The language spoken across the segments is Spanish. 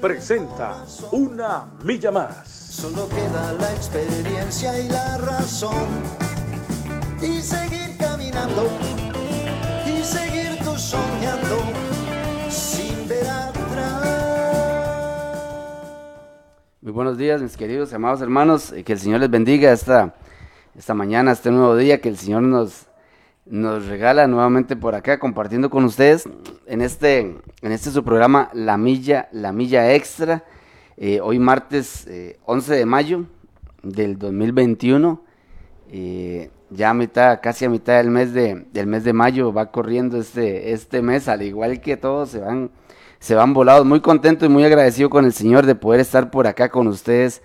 presenta Una Milla Más. Solo queda la experiencia y la razón. Y seguir caminando, y seguir tú soñando, sin ver atrás. Muy buenos días, mis queridos amados hermanos. Que el Señor les bendiga esta, esta mañana, este nuevo día que el Señor nos nos regala nuevamente por acá compartiendo con ustedes en este, en este su programa La Milla, La Milla Extra. Eh, hoy martes 11 eh, de mayo del 2021. Eh, ya a mitad, casi a mitad del mes de, del mes de mayo va corriendo este, este mes, al igual que todos se van, se van volados. Muy contento y muy agradecido con el Señor de poder estar por acá con ustedes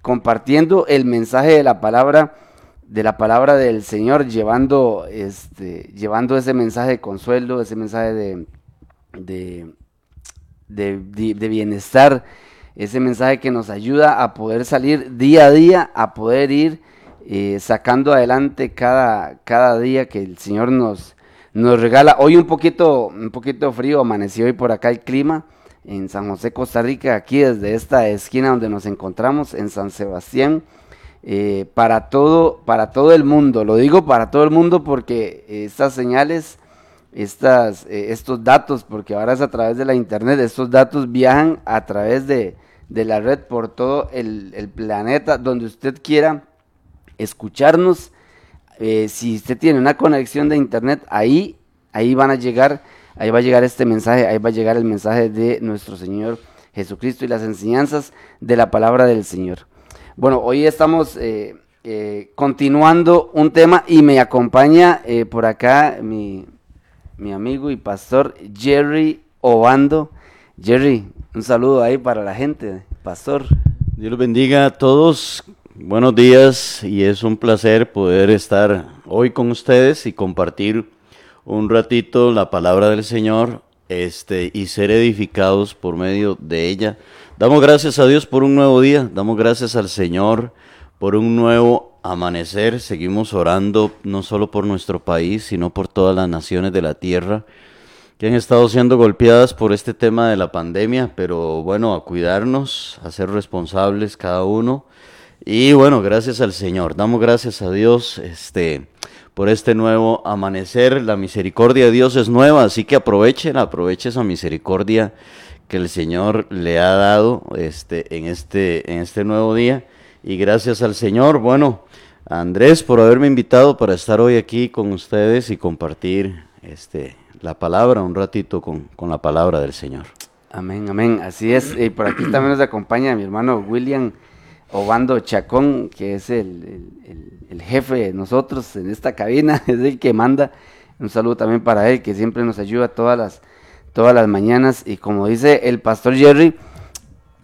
compartiendo el mensaje de la palabra de la palabra del Señor, llevando, este, llevando ese mensaje de consuelo, ese mensaje de, de, de, bienestar, ese mensaje que nos ayuda a poder salir día a día, a poder ir eh, sacando adelante cada, cada día que el Señor nos, nos regala. Hoy un poquito, un poquito frío, amaneció hoy por acá el clima en San José, Costa Rica, aquí desde esta esquina donde nos encontramos, en San Sebastián. Eh, para, todo, para todo el mundo. Lo digo para todo el mundo porque estas señales, estas, eh, estos datos, porque ahora es a través de la internet, estos datos viajan a través de, la red por todo el, planeta, donde usted quiera escucharnos. Eh, si usted tiene una conexión de internet, ahí, ahí van a llegar, ahí va a llegar este mensaje, ahí va a llegar el mensaje de nuestro Señor Jesucristo y las enseñanzas de la palabra del Señor. Bueno, hoy estamos eh, eh, continuando un tema y me acompaña eh, por acá mi, amigo y pastor Jerry Obando. Jerry, un saludo ahí para la gente, pastor. Dios los bendiga a todos. Buenos días y es un placer poder estar hoy con ustedes y compartir un ratito la palabra del Señor este, y ser edificados por medio de ella. Damos gracias a Dios por un nuevo día, damos gracias al Señor por un nuevo amanecer. Seguimos orando no solo por nuestro país, sino por todas las naciones de la tierra que han estado siendo golpeadas por este tema de la pandemia, pero bueno, a cuidarnos, a ser responsables cada uno. Y bueno, gracias al Señor, damos gracias a Dios este, por este nuevo amanecer. La misericordia de Dios es nueva, así que aprovechen, aprovechen esa misericordia que el Señor le ha dado este, en, este, en este nuevo día. Y gracias al Señor, bueno, Andrés, por haberme invitado para estar hoy aquí con ustedes y compartir este, la palabra, un ratito con, la palabra del Señor. Amén, amén. Así es. Y por aquí también nos acompaña mi hermano William Obando Chacón, que es el, el, jefe de nosotros en esta cabina, es el que manda. Un saludo también para él, que siempre nos ayuda todas las todas las mañanas y como dice el pastor Jerry,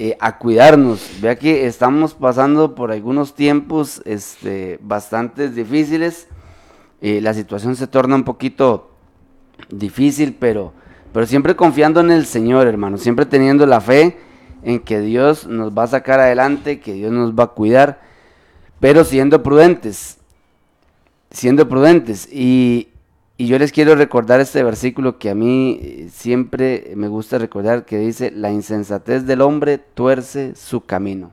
eh, a cuidarnos. Vea que estamos pasando por algunos tiempos este, bastante difíciles. Eh, la situación se torna un poquito difícil, pero, pero siempre confiando en el Señor, hermano. Siempre teniendo la fe en que Dios nos va a sacar adelante, que Dios nos va a cuidar, pero siendo prudentes. Siendo prudentes. Y, y yo les quiero recordar este versículo que a mí eh, siempre me gusta recordar, que dice, la insensatez del hombre tuerce su camino.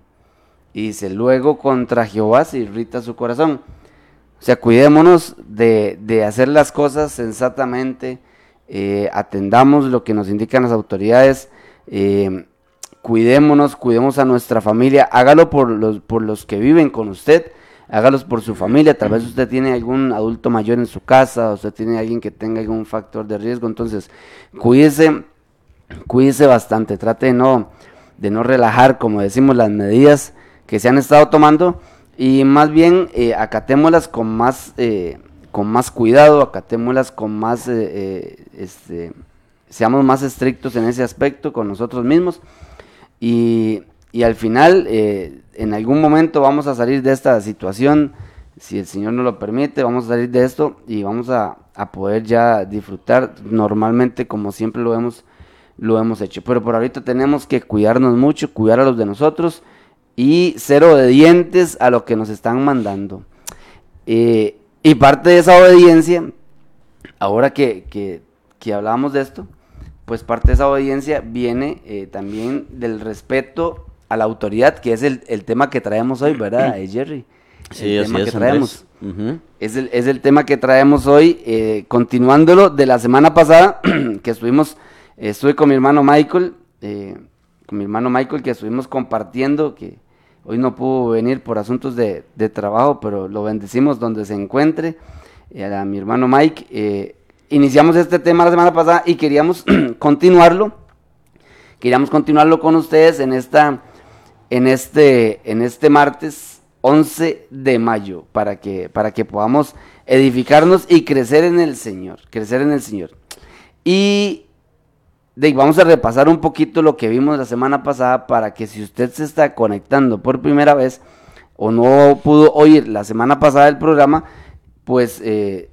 Y dice, luego contra Jehová se irrita su corazón. O sea, cuidémonos de, hacer las cosas sensatamente, eh, atendamos lo que nos indican las autoridades, eh, cuidémonos, cuidemos a nuestra familia, hágalo por los, por los que viven con usted, hágalos por su familia, tal vez usted tiene algún adulto mayor en su casa, usted tiene alguien que tenga algún factor de riesgo, entonces cuídese, cuídese bastante, trate de no, de no relajar, como decimos, las medidas que se han estado tomando y más bien eh, acatémoslas con más, eh, con más cuidado, acatémoslas con más, eh, este, seamos más estrictos en ese aspecto con nosotros mismos y y al final, eh, en algún momento vamos a salir de esta situación, si el Señor nos lo permite, vamos a salir de esto y vamos a, a poder ya disfrutar normalmente como siempre lo hemos, lo hemos hecho. Pero por ahorita tenemos que cuidarnos mucho, cuidar a los de nosotros y ser obedientes a lo que nos están mandando. Eh, y parte de esa obediencia, ahora que, que, que hablamos de esto, pues parte de esa obediencia viene eh, también del respeto a la autoridad, que es el, el tema que traemos hoy, ¿verdad, Jerry? Sí, el así tema es, que traemos. Es el, es el tema que traemos hoy, eh, continuándolo de la semana pasada, que estuvimos, eh, estuve con mi hermano Michael, eh, con mi hermano Michael, que estuvimos compartiendo, que hoy no pudo venir por asuntos de, de trabajo, pero lo bendecimos donde se encuentre, a mi hermano Mike. iniciamos este tema la semana pasada y queríamos continuarlo, queríamos continuarlo con ustedes en esta, en este, en este martes 11 de mayo, para que, para que podamos edificarnos y crecer en el Señor, crecer en el Señor. Y de, vamos a repasar un poquito lo que vimos la semana pasada para que si usted se está conectando por primera vez o no pudo oír la semana pasada el programa, pues eh,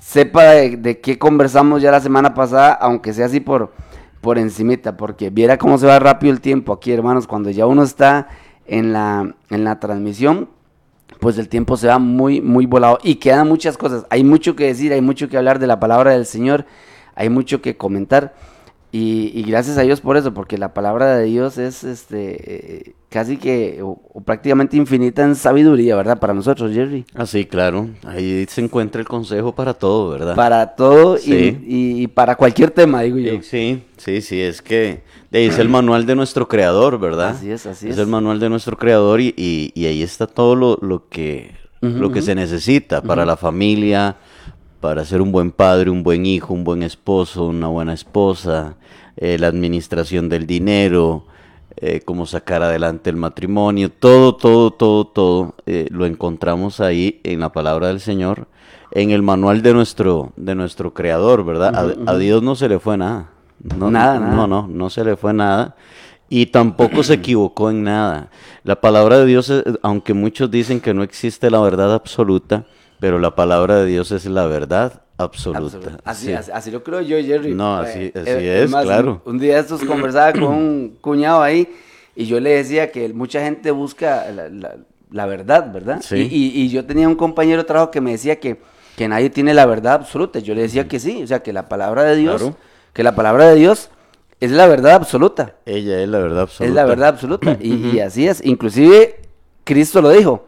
sepa de, de qué conversamos ya la semana pasada, aunque sea así por, por encimita, porque viera cómo se va rápido el tiempo aquí, hermanos, cuando ya uno está en la, en la transmisión, pues el tiempo se va muy, muy volado y quedan muchas cosas. Hay mucho que decir, hay mucho que hablar de la palabra del Señor, hay mucho que comentar. Y, y gracias a Dios por eso, porque la palabra de Dios es este eh, casi que o, o prácticamente infinita en sabiduría, ¿verdad? Para nosotros, Jerry. Ah, sí, claro. Ahí se encuentra el consejo para todo, ¿verdad? Para todo y- Sí. y, y para cualquier tema, digo yo. Sí, sí, sí, es que es el manual de nuestro creador, ¿verdad? Así es, así es. es. el manual de nuestro creador y, y- y ahí está todo lo, lo que, lo que se necesita para la familia, para ser un buen padre, un buen hijo, un buen esposo, una buena esposa, eh, la administración del dinero, eh, cómo sacar adelante el matrimonio, todo, todo, todo, todo eh, lo encontramos ahí en la palabra del Señor, en el manual de nuestro, de nuestro creador, ¿verdad? A-. Dios no se le fue nada. No, Nada, no, nada. No, no, no se le fue nada. Y tampoco se equivocó en nada. La palabra de Dios, aunque muchos dicen que no existe la verdad absoluta, pero la palabra de Dios es la verdad absoluta. Así, Sí. así, así lo creo yo, Jerry. No, así- así eh, es, claro. Un, un día estos conversaba con un cuñado ahí y yo le decía que mucha gente busca la, la- la verdad, ¿verdad? Sí. Y, y- y yo tenía un compañero de trabajo que me decía que, que nadie tiene la verdad absoluta. Yo le decía que sí, o sea, que la palabra de Dios, Claro. que la palabra de Dios es la verdad absoluta. Ella es la verdad absoluta. Es la verdad absoluta. Y, y así es. Inclusive Cristo lo dijo.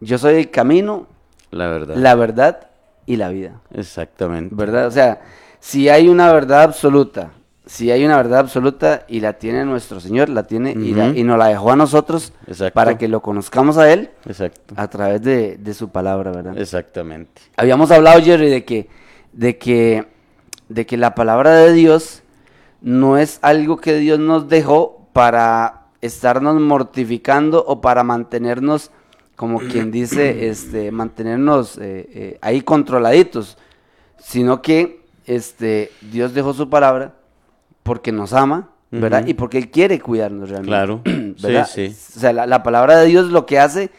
Yo soy el camino, La verdad. la verdad y la vida. Exactamente. ¿Verdad? O sea, si hay una verdad absoluta, si hay una verdad absoluta y la tiene nuestro Señor, la tiene y, la- Ujú. y nos la dejó a nosotros Exacto. para que lo conozcamos a Él Exacto. a través de, de su palabra, ¿verdad? Exactamente. Habíamos hablado, Jerry, de que, de que, de que la palabra de Dios no es algo que Dios nos dejó para estarnos mortificando o para mantenernos, como quien dice, este, mantenernos eh, eh, ahí controladitos, sino que este, Dios dejó su palabra porque nos ama, ¿verdad? Y porque Él quiere cuidarnos realmente. Claro. ¿verdad? Sí, sí. O sea, la, la palabra de Dios lo que hace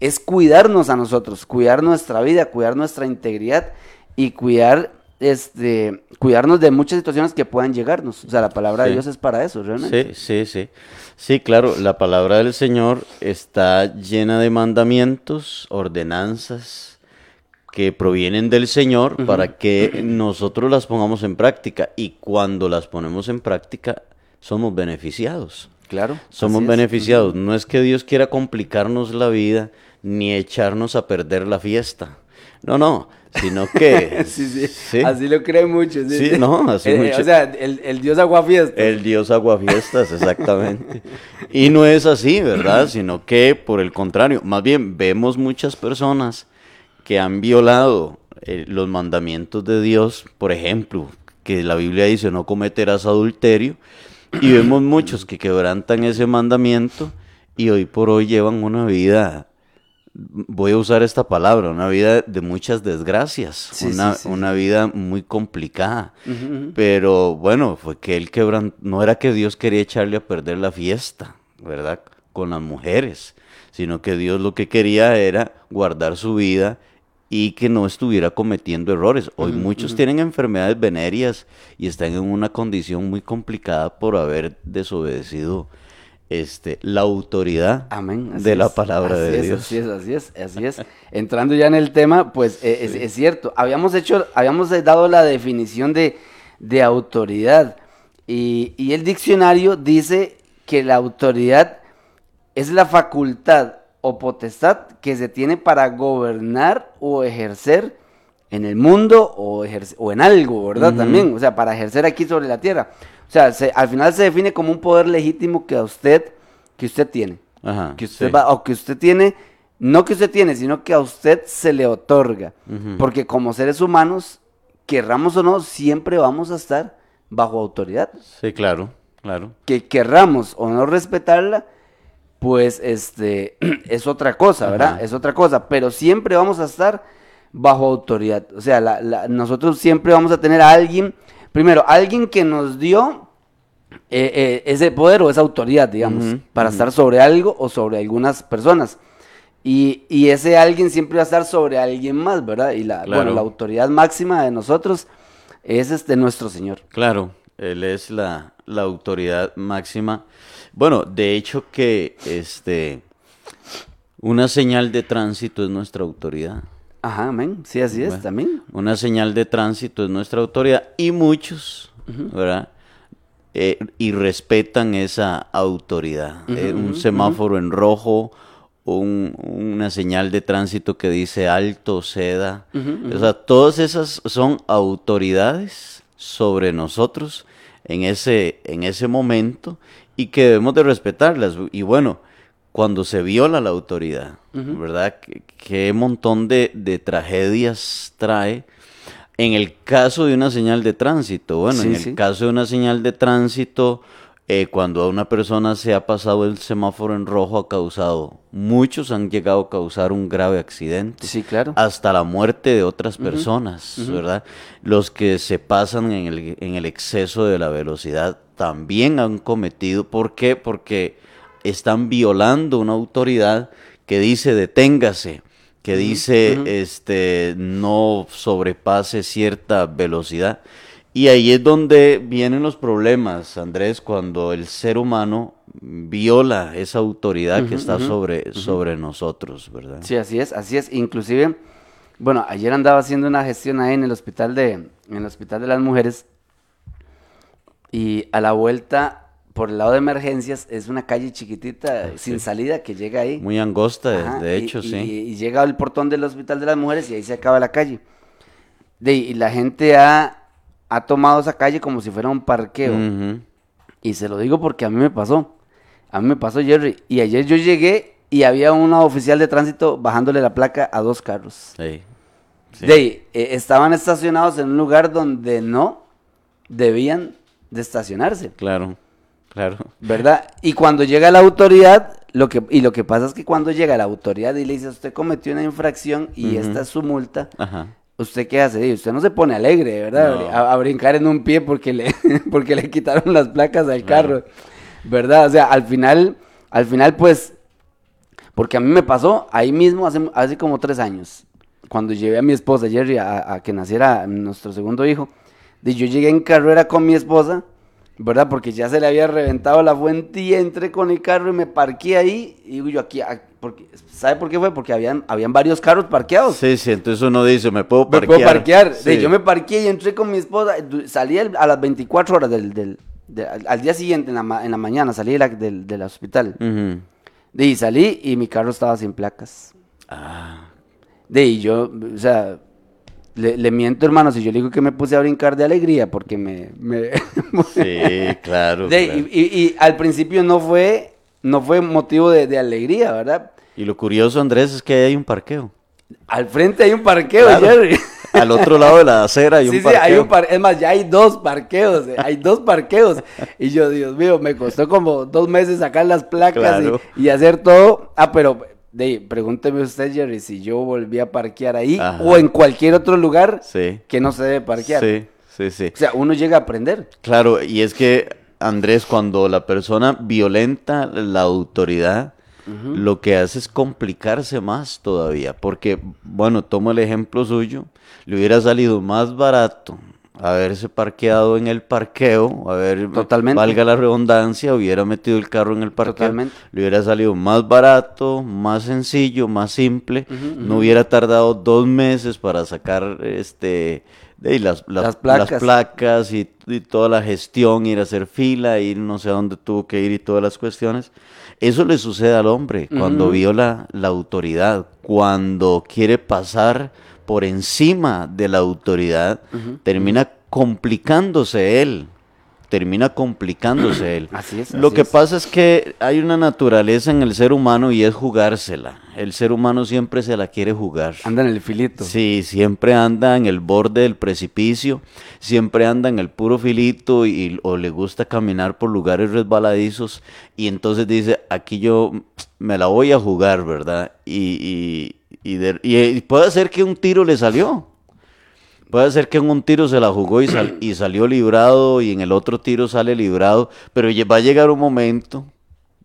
es cuidarnos a nosotros, cuidar nuestra vida, cuidar nuestra integridad y cuidar, este, cuidarnos de muchas situaciones que puedan llegarnos. O sea, la palabra de. Dios es para eso, realmente. Sí, sí, sí. Sí, claro, la palabra del Señor está llena de mandamientos, ordenanzas que provienen del Señor para que nosotros las pongamos en práctica y cuando las ponemos en práctica somos beneficiados. Claro. Somos beneficiados. No es que Dios quiera complicarnos la vida ni echarnos a perder la fiesta. No, no, sino que... sí, sí, sí. Así lo cree mucho. Sí, Sí, no, así Eh, mucho. O sea, el, el Dios aguafiestas. El dios aguafiestas, exactamente. Y no es así, ¿verdad? Sino que, por el contrario, más bien vemos muchas personas que han violado eh, los mandamientos de Dios, por ejemplo, que la Biblia dice no cometerás adulterio, y vemos muchos que quebrantan ese mandamiento y hoy por hoy llevan una vida, voy a usar esta palabra, una vida de muchas desgracias, Sí, una, sí, sí. una vida muy complicada. Pero bueno, fue que él quebran... no era que Dios quería echarle a perder la fiesta, ¿verdad? Con las mujeres, sino que Dios lo que quería era guardar su vida y que no estuviera cometiendo errores. Hoy muchos tienen enfermedades venéreas y están en una condición muy complicada por haber desobedecido este, la autoridad Amén. de la palabra así de es, Dios. Así es, así es, así es. Entrando ya en el tema, pues eh, es, es cierto, habíamos hecho, habíamos dado la definición de, de autoridad y, y el diccionario dice que la autoridad es la facultad o potestad que se tiene para gobernar o ejercer en el mundo o, en algo, ¿verdad? También, o sea, para ejercer aquí sobre la tierra. O sea, se- al final se define como un poder legítimo que a usted, que usted tiene. Ajá, Que usted sí. va, o que usted tiene, no que usted tiene, sino que a usted se le otorga. Porque como seres humanos, querramos o no, siempre vamos a estar bajo autoridad. Sí, claro, claro. Que querramos o no respetarla, pues este es otra cosa, ¿verdad? Ajá. Es otra cosa, pero siempre vamos a estar bajo autoridad. O sea, la- la- nosotros siempre vamos a tener a alguien, primero, alguien que nos dio eh, eh, ese poder o esa autoridad, digamos, para estar sobre algo o sobre algunas personas. Y, y ese alguien siempre va a estar sobre alguien más, ¿verdad? Y la, Claro. bueno, la autoridad máxima de nosotros es este nuestro Señor. Claro, él es la, la autoridad máxima. Bueno, de hecho que este una señal de tránsito es nuestra autoridad. Ajá, amén. Sí, así es, Bueno. también. Una señal de tránsito es nuestra autoridad y muchos, ¿verdad? Eh, y respetan esa autoridad. Eh, un semáforo en rojo, un- una señal de tránsito que dice alto, seda. O sea, todas esas son autoridades sobre nosotros en ese, en ese momento y que debemos de respetarlas. Y bueno, cuando se viola la autoridad, ¿verdad? ¿Qué, montón de, de tragedias trae? En el caso de una señal de tránsito, bueno, Sí, en el sí. caso de una señal de tránsito, eh, cuando a una persona se ha pasado el semáforo en rojo ha causado, muchos han llegado a causar un grave accidente Sí, claro. hasta la muerte de otras personas, ¿verdad? Los que se pasan en el, en el exceso de la velocidad también han cometido, ¿por qué? Porque están violando una autoridad que dice deténgase, que dice este no sobrepase cierta velocidad. Y ahí es donde vienen los problemas, Andrés, cuando el ser humano viola esa autoridad que está sobre, sobre nosotros, ¿verdad? Sí, así es, así es. Inclusive, bueno, ayer andaba haciendo una gestión ahí en el hospital de, en el hospital de las mujeres y a la vuelta por el lado de emergencias es una calle chiquitita sin salida que llega ahí. Muy angosta, de- Ajá, de y- hecho, y, sí. Y llega al portón del hospital de las mujeres y ahí se acaba la calle. De, y la gente ha, ha tomado esa calle como si fuera un parqueo. Y se lo digo porque a mí me pasó. A mí me pasó, Jerry. Y ayer yo llegué y había una oficial de tránsito bajándole la placa a dos carros. Sí, sí. De ahí, eh, estaban estacionados en un lugar donde no debían de estacionarse, Claro, claro. ¿verdad? Y cuando llega la autoridad, lo que, y lo que pasa es que cuando llega la autoridad y le dice, usted cometió una infracción y esta es su multa, Ajá. ¿Usted qué hace? Y Usted no se pone alegre, ¿verdad? No. A, a brincar en un pie porque le, porque le quitaron las placas al Claro. carro, ¿verdad? O sea, al final, al final, pues, porque a mí me pasó ahí mismo hace, hace como tres años, cuando llevé a mi esposa Jerry a, a que naciera nuestro segundo hijo, de yo llegué en carrera con mi esposa, ¿verdad? Porque ya se le había reventado la fuente y entré con el carro y me parqué ahí, y digo yo aquí, ah, porque, ¿sabe por qué fue? Porque habían, habían varios carros parqueados. Sí, sí, entonces uno dice, me puedo Me parquear. puedo parquear. Sí. Sí, yo me parqué y entré con mi esposa. Salí a las 24 horas del, del- de- al, día siguiente, en la, ma- en la mañana, salí de la- del, del hospital. Ujú. De ahí salí y mi carro estaba sin placas. Ah, De ahí yo, o sea, le, le miento, hermano, si yo le digo que me puse a brincar de alegría porque me... me- sí, claro. De ahí, claro. y, y- y al principio no fue, no fue motivo de, de alegría, ¿verdad? Y lo curioso, Andrés, es que ahí hay un parqueo. Al frente hay un parqueo, Claro. Jerry. Al otro lado de la acera hay sí, un sí, parqueo. hay un par- es más, ya hay dos parqueos, eh, hay dos parqueos. Y yo, Dios mío, me costó como dos meses sacar las placas Claro. y, y hacer todo. Ah, pero de, pregúnteme usted, Jerry, si yo volví a parquear ahí Ajá. o en cualquier otro lugar Sí. que no se debe parquear. Sí, sí, sí. O sea, uno llega a aprender. Claro, y es que Andrés, cuando la persona violenta la autoridad, lo que hace es complicarse más todavía. Porque, bueno, tomo el ejemplo suyo, le hubiera salido más barato haberse parqueado en el parqueo, haber, Totalmente. valga la redundancia, hubiera metido el carro en el parqueo, Totalmente. le hubiera salido más barato, más sencillo, más simple, no hubiera tardado dos meses para sacar este las, las, Las placas. las placas y, y toda la gestión, ir a hacer fila, ir no sé a dónde tuvo que ir y todas las cuestiones. Eso le sucede al hombre cuando viola la autoridad, cuando quiere pasar por encima de la autoridad, termina complicándose él, termina complicándose él. Así es, Lo así que es. pasa es que hay una naturaleza en el ser humano y es jugársela. El ser humano siempre se la quiere jugar. Anda en el filito. Sí, siempre anda en el borde del precipicio, siempre anda en el puro filito y, o le gusta caminar por lugares resbaladizos y entonces dice, aquí yo me la voy a jugar, ¿verdad? Y, y, y de- y- y puede ser que un tiro le salió. Puede ser que en un tiro se la jugó y, y salió librado y en el otro tiro sale librado, pero va a llegar un momento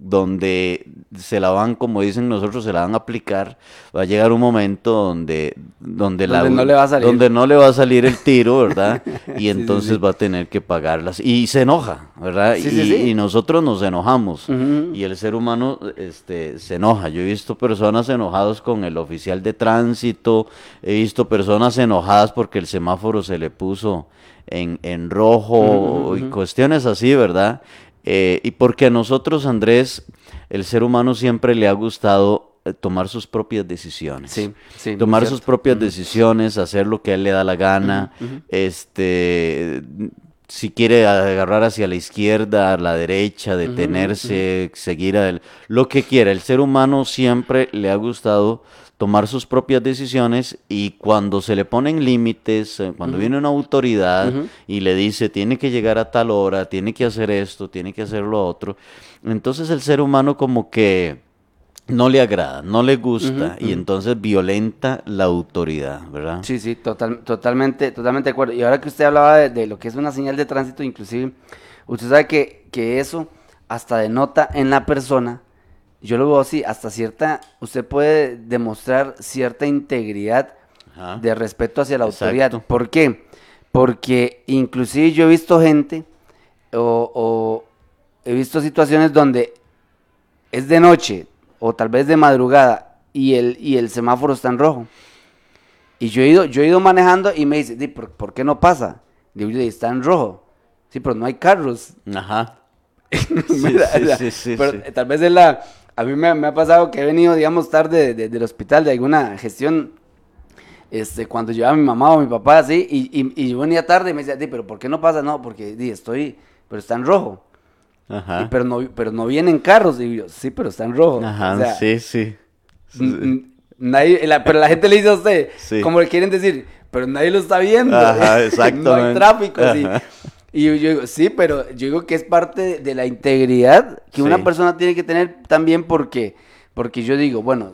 donde se la van, como dicen nosotros, se la van a aplicar, va a llegar un momento donde, donde, la, Donde no le va a salir. donde no le va a salir el tiro, ¿verdad? Y entonces sí, sí. va a tener que pagarlas. Y se enoja, ¿verdad? Y, nosotros nos enojamos. Y el ser humano este, se enoja. Yo he visto personas enojadas con el oficial de tránsito, he visto personas enojadas porque el semáforo se le puso en, en rojo y cuestiones así, ¿verdad? Eh, y porque a nosotros, Andrés, el ser humano siempre le ha gustado eh, tomar sus propias decisiones. Sí, sí, tomar sus propias decisiones, hacer lo que a él le da la gana, este si quiere agarrar hacia la izquierda, a la derecha, detenerse, seguir adel- lo que quiera. El ser humano siempre le ha gustado tomar sus propias decisiones y cuando se le ponen límites, eh, cuando viene una autoridad y le dice tiene que llegar a tal hora, tiene que hacer esto, tiene que hacer lo otro, entonces el ser humano como que no le agrada, no le gusta y entonces violenta la autoridad, ¿verdad? Sí, sí, total, totalmente, totalmente de acuerdo. Y ahora que usted hablaba de, de lo que es una señal de tránsito, inclusive, usted sabe que, que eso hasta denota en la persona, yo lo veo así, hasta cierta, usted puede demostrar cierta integridad Ajá. de respeto hacia la Exacto. autoridad. ¿Por qué? Porque inclusive yo he visto gente o, o he visto situaciones donde es de noche o tal vez de madrugada y el, y el semáforo está en rojo. Y yo he ido, yo he ido manejando y me dice, "Di, ¿por, por qué no pasa? Digo, "Di, está en rojo. Sí, pero no hay carros. Ajá. Mira, sí, sí, sí, pero tal vez es la... A mí me, me ha pasado que he venido, digamos, tarde de- de- del hospital de alguna gestión, este, cuando llevaba a mi mamá o mi papá, así, y, y, y yo venía tarde y me decía, "Di, pero ¿por qué no pasa? No, porque di, estoy, pero está en rojo. Ajá. Y, pero, no, pero no vienen carros. Y yo, sí, pero está en rojo. Ajá, O sea, sí, sí. nadie, la- pero la gente le dice a usted, Sí. como le quieren decir, pero nadie lo está viendo. Ajá, no hay tráfico. sí. Y yo, digo, sí, pero yo digo que es parte de, la integridad que una persona tiene que tener también porque, porque yo digo, bueno,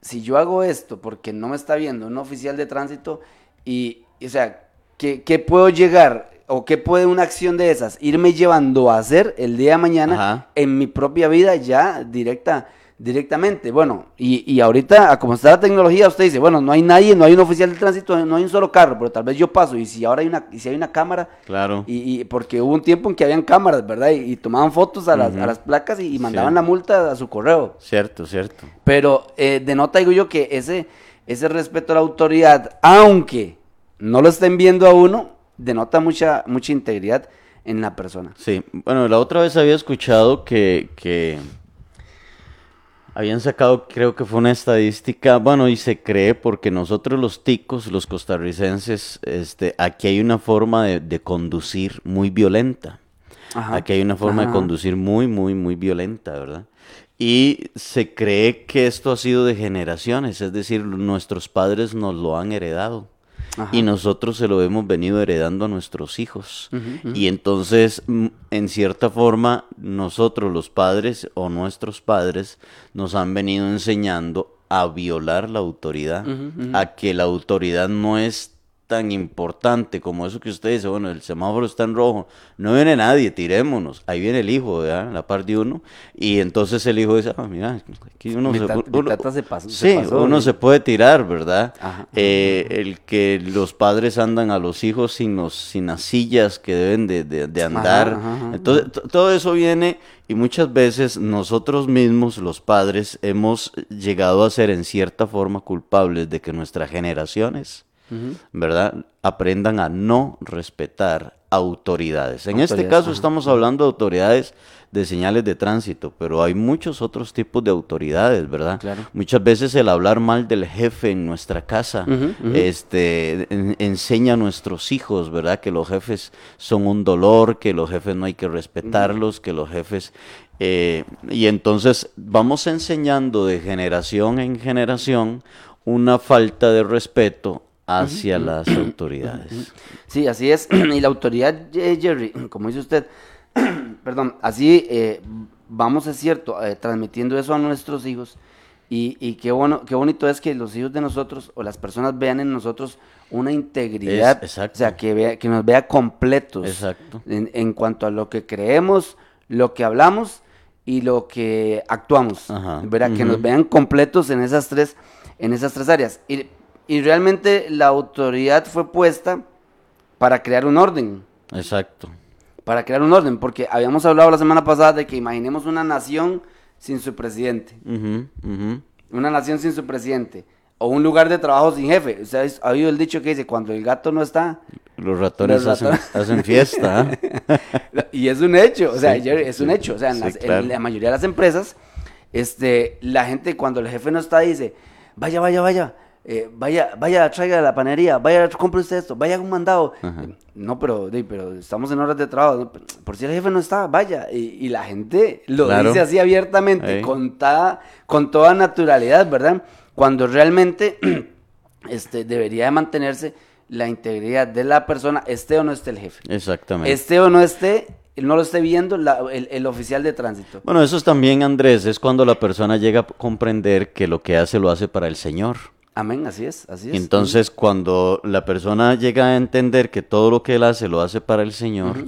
si yo hago esto porque no me está viendo un oficial de tránsito y, y, o sea, ¿qué, qué puedo llegar o qué puede una acción de esas irme llevando a hacer el día de mañana Ajá. en mi propia vida ya directa directamente? Bueno, y, y ahorita, como está la tecnología, usted dice, bueno, no hay nadie, no hay un oficial de tránsito, no hay un solo carro, pero tal vez yo paso y si ahora hay una, y si hay una cámara, Claro. y, y porque hubo un tiempo en que habían cámaras, ¿verdad? Y, y tomaban fotos a las, a las placas y, mandaban la multa a su correo. Cierto, cierto. Pero eh, denota, digo yo, que ese, ese respeto a la autoridad, aunque no lo estén viendo a uno, denota mucha, mucha integridad en la persona. Sí, bueno, la otra vez había escuchado que, que habían sacado, creo que fue una estadística, bueno, y se cree porque nosotros los ticos, los costarricenses, este, aquí hay una forma de, de conducir muy violenta. Ajá. Aquí hay una forma de conducir muy, muy, muy violenta, ¿verdad? Y se cree que esto ha sido de generaciones, es decir, nuestros padres nos lo han heredado. Ajá. Y nosotros se lo hemos venido heredando a nuestros hijos. Y entonces, mm, en cierta forma, nosotros los padres o nuestros padres nos han venido enseñando a violar la autoridad, a que la autoridad no es tan importante como eso que usted dice, bueno, el semáforo está en rojo, no viene nadie, tirémonos. Ahí viene el hijo, ¿verdad? La parte de uno. Y entonces el hijo dice, ah, mira, aquí uno, Mi se, uno- tata se pasó- se sí, pasó, uno se puede tirar, ¿verdad? Eh, el que los padres andan a los hijos sin, los, sin las sillas que deben de, de- de andar. ajá, ajá. Entonces, todo eso viene y muchas veces nosotros mismos, los padres, hemos llegado a ser en cierta forma culpables de que nuestras generaciones, ¿verdad?, aprendan a no respetar autoridades. En este caso ajá. estamos hablando de autoridades de señales de tránsito, pero hay muchos otros tipos de autoridades, ¿verdad? Claro. Muchas veces el hablar mal del jefe en nuestra casa este, en- enseña a nuestros hijos, ¿verdad? Que los jefes son un dolor, que los jefes no hay que respetarlos, que los jefes... eh, y entonces vamos enseñando de generación en generación una falta de respeto hacia las autoridades. Sí, así es. y la autoridad, Jerry, como dice usted, perdón, así eh, vamos, es cierto, eh, transmitiendo eso a nuestros hijos. Y, y qué, bueno, qué bonito es que los hijos de nosotros o las personas vean en nosotros una integridad. Es-. O sea, que, vea, que nos vea completos. Exacto. En, en cuanto a lo que creemos, lo que hablamos y lo que actuamos. Ajá, ¿verdad? Que nos vean completos en esas tres, en esas tres áreas. Y, y realmente la autoridad fue puesta para crear un orden. Exacto. Para crear un orden. Porque habíamos hablado la semana pasada de que imaginemos una nación sin su presidente. Una nación sin su presidente. O un lugar de trabajo sin jefe. O sea, ha oído el dicho que dice, cuando el gato no está, Los ratones, Los hacen- ratones. hacen, fiesta. ¿ah? Y es un hecho, o sea, Sí, es un hecho. O sea, en, sí, las- en la mayoría de las empresas, este, la gente cuando el jefe no está dice, vaya, vaya, vaya, eh, vaya, vaya, traiga la panería, vaya, compre usted esto, vaya un mandado. Ajá. Eh, No, pero, pero estamos en horas de trabajo. Por si el jefe no está, vaya. Y, y la gente lo Claro. dice así abiertamente, con, ta- con toda naturalidad, ¿verdad? Cuando realmente este, debería de mantenerse la integridad de la persona, esté o no esté el jefe Exactamente. esté o no esté, no lo esté viendo la- el, el oficial de tránsito. Bueno, eso es también, Andrés, es cuando la persona llega a comprender que lo que hace lo hace para el Señor. Amén, así es, así es. Entonces, cuando la persona llega a entender que todo lo que él hace lo hace para el Señor,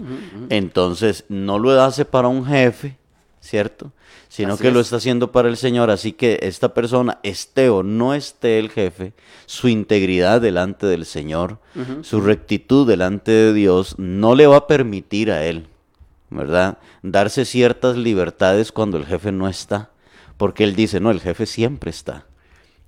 entonces no lo hace para un jefe, ¿cierto? Sino Así que lo es. está haciendo para el Señor. Así que esta persona, esté o no esté el jefe, su integridad delante del Señor, su rectitud delante de Dios, no le va a permitir a él, ¿verdad? Darse ciertas libertades cuando el jefe no está. Porque él dice, no, el jefe siempre está.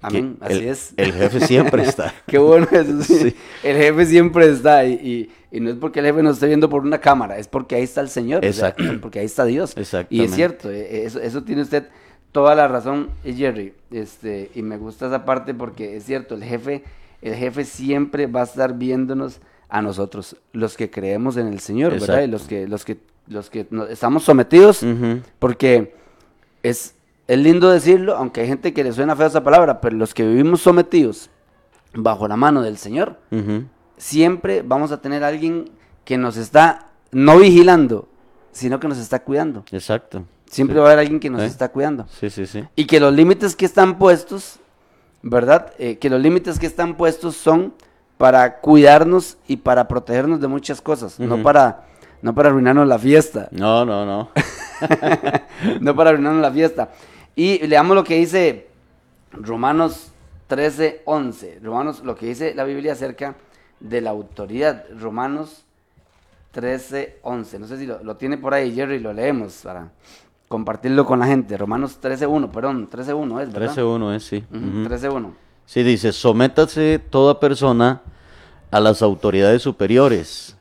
Amén, así el- es. El jefe siempre está. Qué bueno eso sí. Sí. El jefe siempre está y, y- y no es porque el jefe nos esté viendo por una cámara, es porque ahí está el Señor. o sea, Exacto. porque ahí está Dios. Y Exactamente. es cierto, eh, eso, eso tiene usted toda la razón, eh, Jerry. Este, y me gusta esa parte porque es cierto, el jefe, el jefe siempre va a estar viéndonos a nosotros, los que creemos en el Señor, ¿verdad? Y Exacto. los que, los que, los que estamos sometidos Ujú. Porque es, es lindo decirlo, aunque hay gente que le suena fea esa palabra, pero los que vivimos sometidos bajo la mano del Señor, siempre vamos a tener alguien que nos está no vigilando, sino que nos está cuidando. Exacto. Siempre Sí. va a haber alguien que nos ¿Eh? está cuidando. Sí, sí, sí. Y que los límites que están puestos, ¿verdad? Eh, que los límites que están puestos son para cuidarnos y para protegernos de muchas cosas, no para no para arruinarnos la fiesta. No, no, no. no para arruinarnos la fiesta. Y leamos lo que dice Romanos 13, 11. Romanos, lo que dice la Biblia acerca de la autoridad. Romanos 13, 11. No sé si lo, lo tiene por ahí, Jerry, lo leemos para compartirlo con la gente. Romanos 13, 1, perdón, 13, 1 es, ¿verdad? 13-1 es, sí. Ujú, Ujú. 13, 1. Sí, dice, sométase toda persona a las autoridades superiores,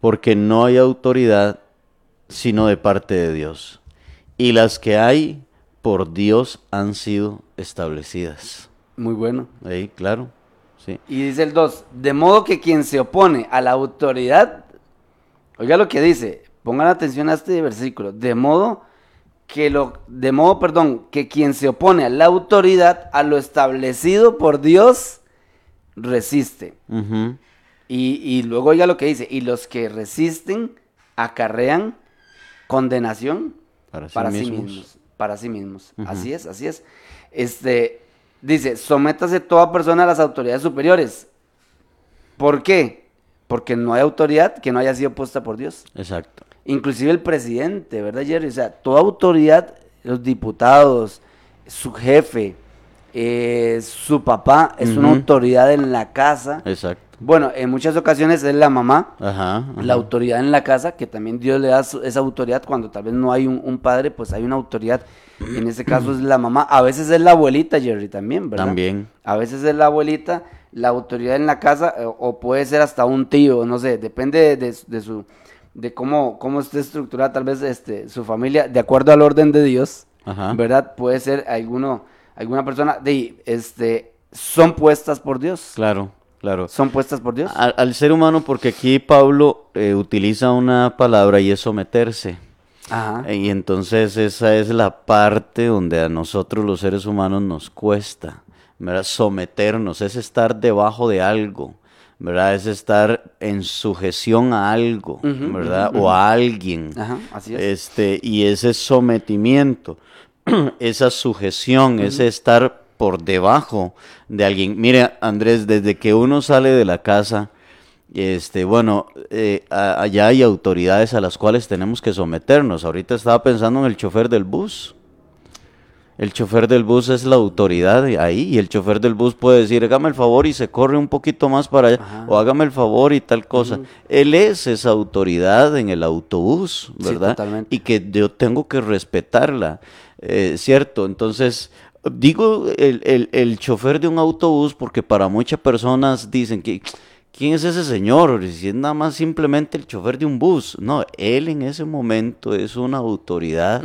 porque no hay autoridad sino de parte de Dios. Y las que hay por Dios han sido establecidas. Muy bueno. Ahí, claro. Sí. Y dice el 2, de modo que quien se opone a la autoridad, oiga lo que dice, pongan atención a este versículo, de modo que lo, de modo, perdón, que quien se opone a la autoridad, a lo establecido por Dios, resiste. Y, y luego oiga lo que dice, y los que resisten acarrean condenación Para sí para sí mismos. Para sí mismos. Así es, así es. Este, dice, sométase toda persona a las autoridades superiores. ¿Por qué? Porque no hay autoridad que no haya sido puesta por Dios. Exacto. Inclusive el presidente, ¿verdad, Jerry? O sea, toda autoridad, los diputados, su jefe, eh, su papá, es una autoridad en la casa. Exacto. Bueno, en muchas ocasiones es la mamá, Ajá. ajá. la autoridad en la casa, que también Dios le da su- esa autoridad cuando tal vez no hay un, un padre, pues hay una autoridad. En este caso es la mamá, a veces es la abuelita, Jerry, también, ¿verdad? También. A veces es la abuelita, la autoridad en la casa, eh, o puede ser hasta un tío, no sé, depende de, de su, de cómo, cómo esté estructurada tal vez este, su familia, de acuerdo al orden de Dios, Ajá. ¿verdad? Puede ser alguno, alguna persona, de, este, son puestas por Dios, Claro, claro. son puestas por Dios. Al, al ser humano, porque aquí Pablo eh, utiliza una palabra y es someterse. Ajá. Y entonces esa es la parte donde a nosotros los seres humanos nos cuesta, ¿verdad? Someternos, es estar debajo de algo, ¿verdad? Es estar en sujeción a algo, ¿verdad? O a alguien. Ajá, así es. Este, y ese sometimiento, esa sujeción, ese estar por debajo de alguien. Mire, Andrés, desde que uno sale de la casa, este, bueno, eh, a- allá hay autoridades a las cuales tenemos que someternos. Ahorita estaba pensando en el chofer del bus. El chofer del bus es la autoridad ahí y el chofer del bus puede decir, hágame el favor y se corre un poquito más para allá, Ajá. o hágame el favor y tal cosa. Él es esa autoridad en el autobús, ¿verdad? totalmente. y que yo tengo que respetarla, eh, ¿cierto? Entonces, digo el, el- el chofer de un autobús porque para muchas personas dicen que... ¿Quién es ese señor? Si es nada más simplemente el chofer de un bus. No, él en ese momento es una autoridad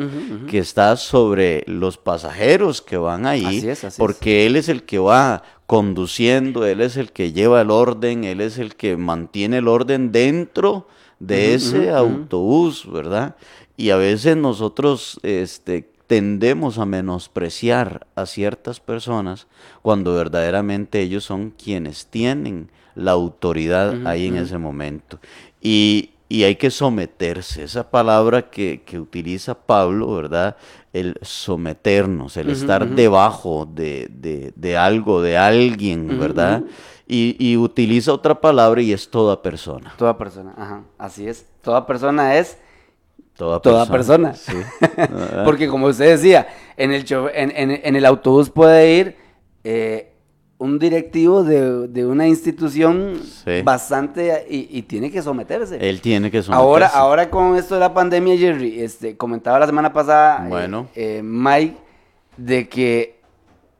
que está sobre los pasajeros que van ahí, Así es, así es. porque él es el que va conduciendo, él es el que lleva el orden, él es el que mantiene el orden dentro de ese autobús, ¿verdad? Y a veces nosotros este, tendemos a menospreciar a ciertas personas cuando verdaderamente ellos son quienes tienen la autoridad ahí en ese momento. Y, y hay que someterse, esa palabra que, que utiliza Pablo, ¿verdad? El someternos, el estar debajo de, de- de algo, de alguien, ¿verdad? Y, y utiliza otra palabra y es toda persona. Toda persona, ajá, así es. Toda persona es Toda, Toda persona. Sí. Porque como usted decía, en el, en, en- en el autobús puede ir eh, un directivo de, de una institución Sí. bastante y, y tiene que someterse. Él tiene que someterse. ahora, ahora con esto de la pandemia, Jerry, este, comentaba la semana pasada eh, Bueno. eh, Mike de que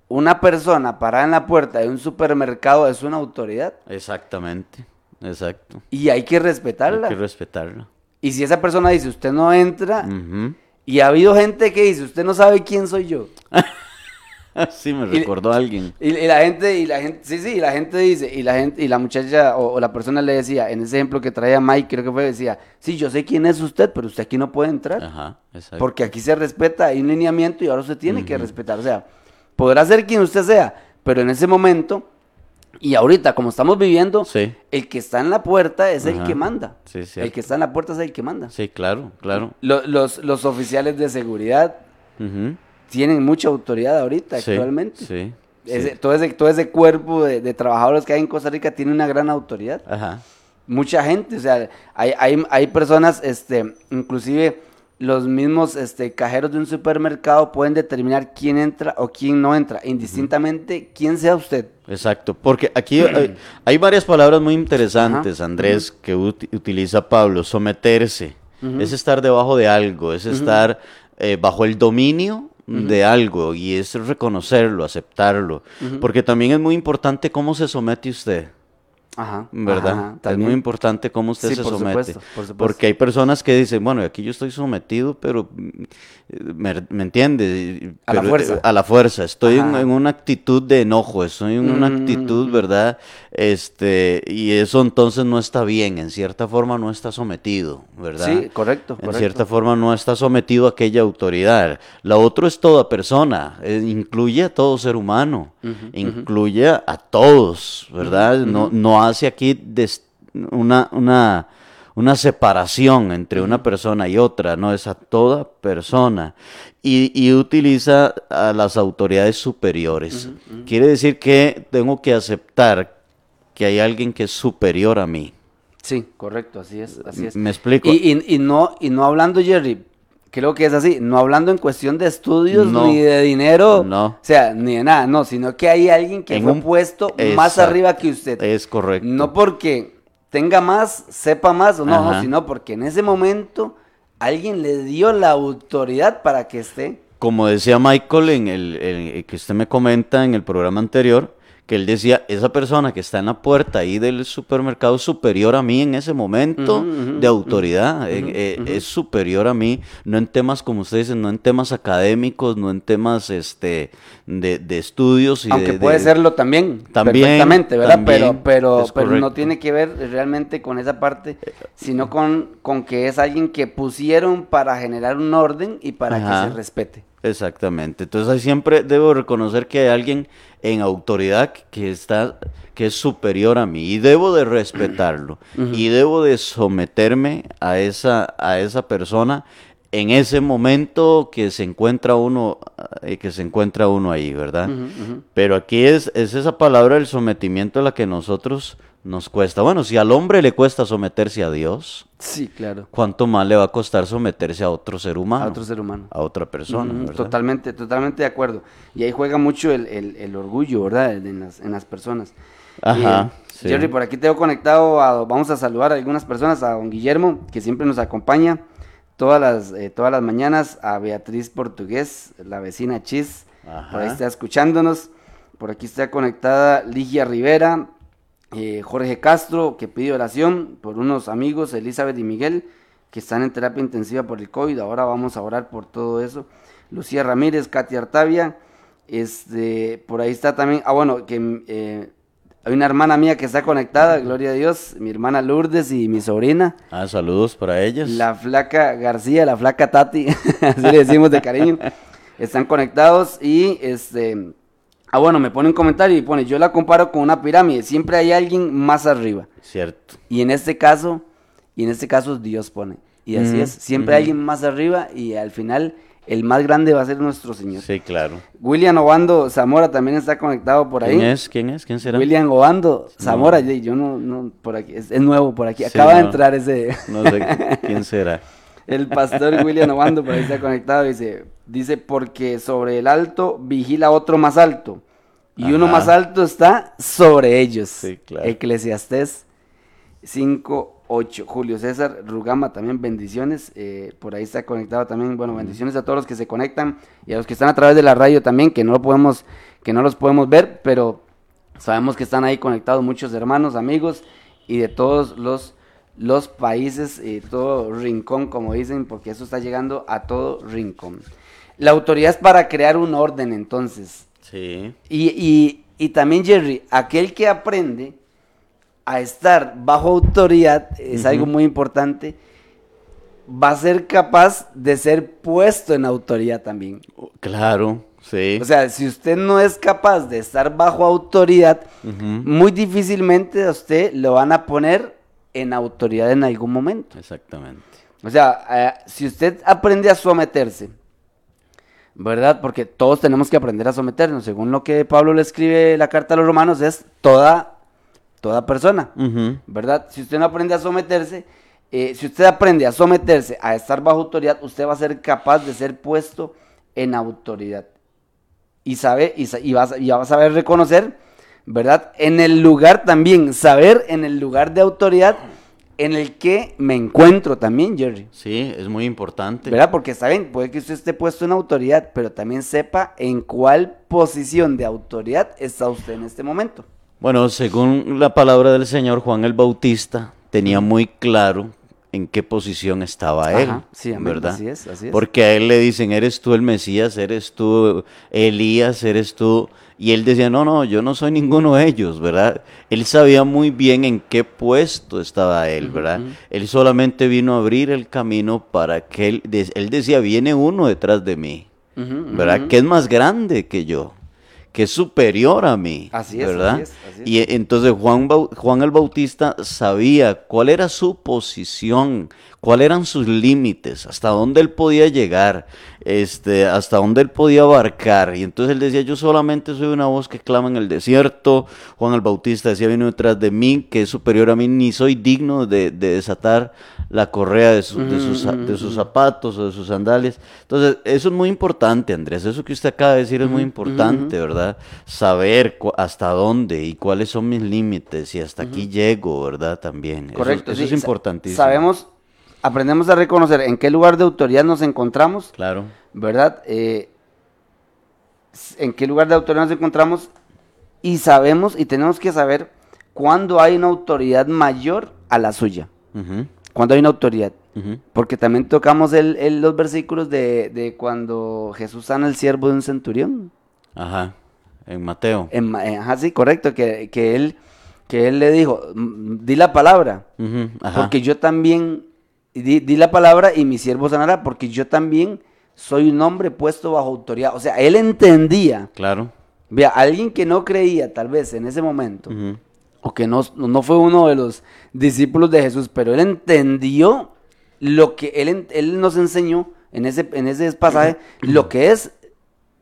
una persona parada en la puerta de un supermercado es una autoridad Exactamente, exacto. y hay que respetarla. Hay que respetarlo. Y si esa persona dice, usted no entra, y ha habido gente que dice, usted no sabe quién soy yo. sí, me Y- recordó a alguien. Y, y la gente, y la gente, sí, sí, y la gente dice, y la gente, y la muchacha o, o la persona le decía, en ese ejemplo que traía Mike, creo que fue, decía, sí, yo sé quién es usted, pero usted aquí no puede entrar. Ajá, exacto. Porque aquí se respeta, hay un lineamiento y ahora usted tiene que respetar. O sea, podrá ser quien usted sea, pero en ese momento, y ahorita, como estamos viviendo, Sí. el que está en la puerta es el que manda. Sí, el que está en la puerta es el que manda. Sí, claro, claro. Lo- los, los oficiales de seguridad tienen mucha autoridad ahorita, actualmente. Sí. Ese- todo, ese, todo ese cuerpo de, de trabajadores que hay en Costa Rica tiene una gran autoridad. Ajá. Mucha gente, o sea, hay, hay, hay personas, este, inclusive los mismos este, cajeros de un supermercado pueden determinar quién entra o quién no entra, indistintamente quién sea usted. Exacto, porque aquí hay, hay varias palabras muy interesantes, Andrés, que uti- utiliza Pablo. Someterse, es estar debajo de algo, es estar eh, bajo el dominio de algo y es reconocerlo, aceptarlo. Porque también es muy importante cómo se somete usted. Ajá. ¿Verdad? ajá, es muy importante cómo usted Sí, se por somete. supuesto, por supuesto. Porque hay personas que dicen, bueno, aquí yo estoy sometido, pero mm, me, me entiende. A la fuerza. eh, A la fuerza. Estoy en, una actitud de enojo, estoy en una Mm, actitud, mm. ¿verdad? Este, y eso entonces no está bien, en cierta forma no está sometido, ¿verdad? Sí, correcto, En correcto. cierta forma no está sometido a aquella autoridad. La otra es toda persona, eh, incluye a todo ser humano, incluye a todos, ¿verdad? no, no hace aquí des- una, una, una separación entre una persona y otra, no es a toda persona. Y, y utiliza a las autoridades superiores. Quiere decir que tengo que aceptar que hay alguien que es superior a mí. Sí, correcto, así es, así es. ¿Me explico? Y, y- y no, y no hablando, Jerry, creo que es así, no hablando en cuestión de estudios, No. ni de dinero, No. o sea, ni de nada, no, sino que hay alguien que En fue un- puesto más arriba que usted. Es correcto. No porque tenga más, sepa más, o no, no, sino porque en ese momento alguien le dio la autoridad para que esté. Como decía Michael en el, el- que usted me comenta en el programa anterior, que él decía, esa persona que está en la puerta ahí del supermercado es superior a mí en ese momento de autoridad, eh, eh, es superior a mí, no en temas, como ustedes dicen, no en temas académicos, no en temas este de, de estudios. Y Aunque de- puede de- serlo también, También, perfectamente, ¿verdad? también, pero pero, pero no tiene que ver realmente con esa parte, sino con, con que es alguien que pusieron para generar un orden y para Ajá. que se respete. Exactamente. Entonces ahí siempre debo reconocer que hay alguien en autoridad que está que es superior a mí y debo de respetarlo y debo de someterme a esa a esa persona en ese momento que se encuentra uno eh, que se encuentra uno ahí, ¿verdad? Pero aquí es es esa palabra del sometimiento la que a nosotros nos cuesta. Bueno, si al hombre le cuesta someterse a Dios, Sí, claro. ¿cuánto más le va a costar someterse a otro ser humano? A otro ser humano. a otra persona, ¿verdad? Totalmente, totalmente de acuerdo. Y ahí juega mucho el, el- el orgullo, ¿verdad? En las, en las personas. Ajá, Eh, sí. Jerry, por aquí tengo conectado, a, vamos a saludar a algunas personas, a don Guillermo, que siempre nos acompaña todas las, eh, todas las mañanas, a Beatriz Portugués, la vecina Chis, por ahí está escuchándonos. Por aquí está conectada Ligia Rivera, eh, Jorge Castro, que pide oración por unos amigos, Elizabeth y Miguel, que están en terapia intensiva por el COVID. Ahora vamos a orar por todo eso. Lucía Ramírez, Katia Artavia, este, por ahí está también, ah bueno, que eh, hay una hermana mía que está conectada, gloria a Dios, mi hermana Lourdes y mi sobrina, Ah, saludos para ellas. la flaca García, la flaca Tati, así le decimos de cariño, están conectados y este, ah bueno, me pone un comentario y pone, yo la comparo con una pirámide, siempre hay alguien más arriba. Cierto. Y en este caso, y en este caso Dios pone. Y así es, siempre hay alguien más arriba y al final el más grande va a ser nuestro Señor. Sí, claro. William Obando Zamora también está conectado por ahí. ¿Quién es? ¿Quién es? ¿Quién será? William Obando Zamora, y yo no, no, por aquí, es, es nuevo por aquí, Sí, acaba de no. entrar ese, No sé quién será. el pastor William Obando por ahí está conectado, dice, dice, porque sobre el alto vigila otro más alto, y uno más alto está sobre ellos. Sí, claro. Eclesiastés 5, 8. Julio César Rugama, también bendiciones. eh, por ahí está conectado también. Bueno, bendiciones a todos los que se conectan y a los que están a través de la radio también, que no lo podemos, que no los podemos ver, pero sabemos que están ahí conectados muchos hermanos, amigos y de todos los, los países, y todo rincón, como dicen, porque eso está llegando a todo rincón. La autoridad es para crear un orden, entonces. Sí. Y, y, y también, Jerry, aquel que aprende a estar bajo autoridad, es algo muy importante, va a ser capaz de ser puesto en autoridad también. Claro, sí. O sea, si usted no es capaz de estar bajo autoridad, muy difícilmente a usted lo van a poner en autoridad en algún momento. Exactamente. O sea, eh, si usted aprende a someterse, ¿verdad? Porque todos tenemos que aprender a someternos. Según lo que Pablo le escribe la carta a los romanos, es toda, toda persona. ¿verdad? Si usted no aprende a someterse, eh, si usted aprende a someterse, a estar bajo autoridad, usted va a ser capaz de ser puesto en autoridad. Y sabe, y, va, y va a saber reconocer, ¿verdad? En el lugar también, saber en el lugar de autoridad en el que me encuentro también, Jerry. Sí, es muy importante. ¿Verdad? Porque está bien, puede que usted esté puesto en autoridad, pero también sepa en cuál posición de autoridad está usted en este momento. Bueno, según la palabra del Señor, Juan el Bautista tenía muy claro en qué posición estaba él, Ajá, sí, amén, ¿verdad? así es, así es. Porque a él le dicen, eres tú el Mesías, eres tú Elías, eres tú... Y él decía, no, no, yo no soy ninguno de ellos, ¿verdad? Él sabía muy bien en qué puesto estaba él, ¿verdad? Él solamente vino a abrir el camino para que él... Él decía, viene uno detrás de mí, ¿verdad? Que es más grande que yo, que es superior a mí, Así es, ¿verdad? así es, así es. Y entonces Juan, Juan el Bautista sabía cuál era su posición, cuáles eran sus límites, hasta dónde él podía llegar. Este, hasta dónde él podía abarcar. Y entonces él decía, yo solamente soy una voz que clama en el desierto. Juan el Bautista decía, vino detrás de mí, que es superior a mí, ni soy digno de, de desatar la correa de, su- de sus, de sus zapatos o de sus sandalias. Entonces, eso es muy importante, Andrés. Eso que usted acaba de decir es muy importante, ¿verdad? Saber hasta dónde y cuáles son mis límites y hasta aquí llego, ¿verdad? También. Correcto. Eso, sí. es importantísimo. Sabemos, aprendemos a reconocer en qué lugar de autoridad nos encontramos, Claro. ¿verdad? Eh, en qué lugar de autoridad nos encontramos y sabemos y tenemos que saber cuándo hay una autoridad mayor a la suya. Ujú, Cuando hay una autoridad. Porque también tocamos el, el- los versículos de, de cuando Jesús sana al siervo de un centurión. Ajá. En Mateo. En Ma- eh, ajá, sí, correcto, que, que él, que él le dijo, "Mm, di la palabra, Ajá. porque yo también, di, di la palabra y mi siervo sanará, porque yo también soy un hombre puesto bajo autoridad. O sea, él entendía, Claro. vea, alguien que no creía tal vez en ese momento, o que no, no fue uno de los discípulos de Jesús, pero él entendió lo que él, él nos enseñó en ese, en ese pasaje, lo que es,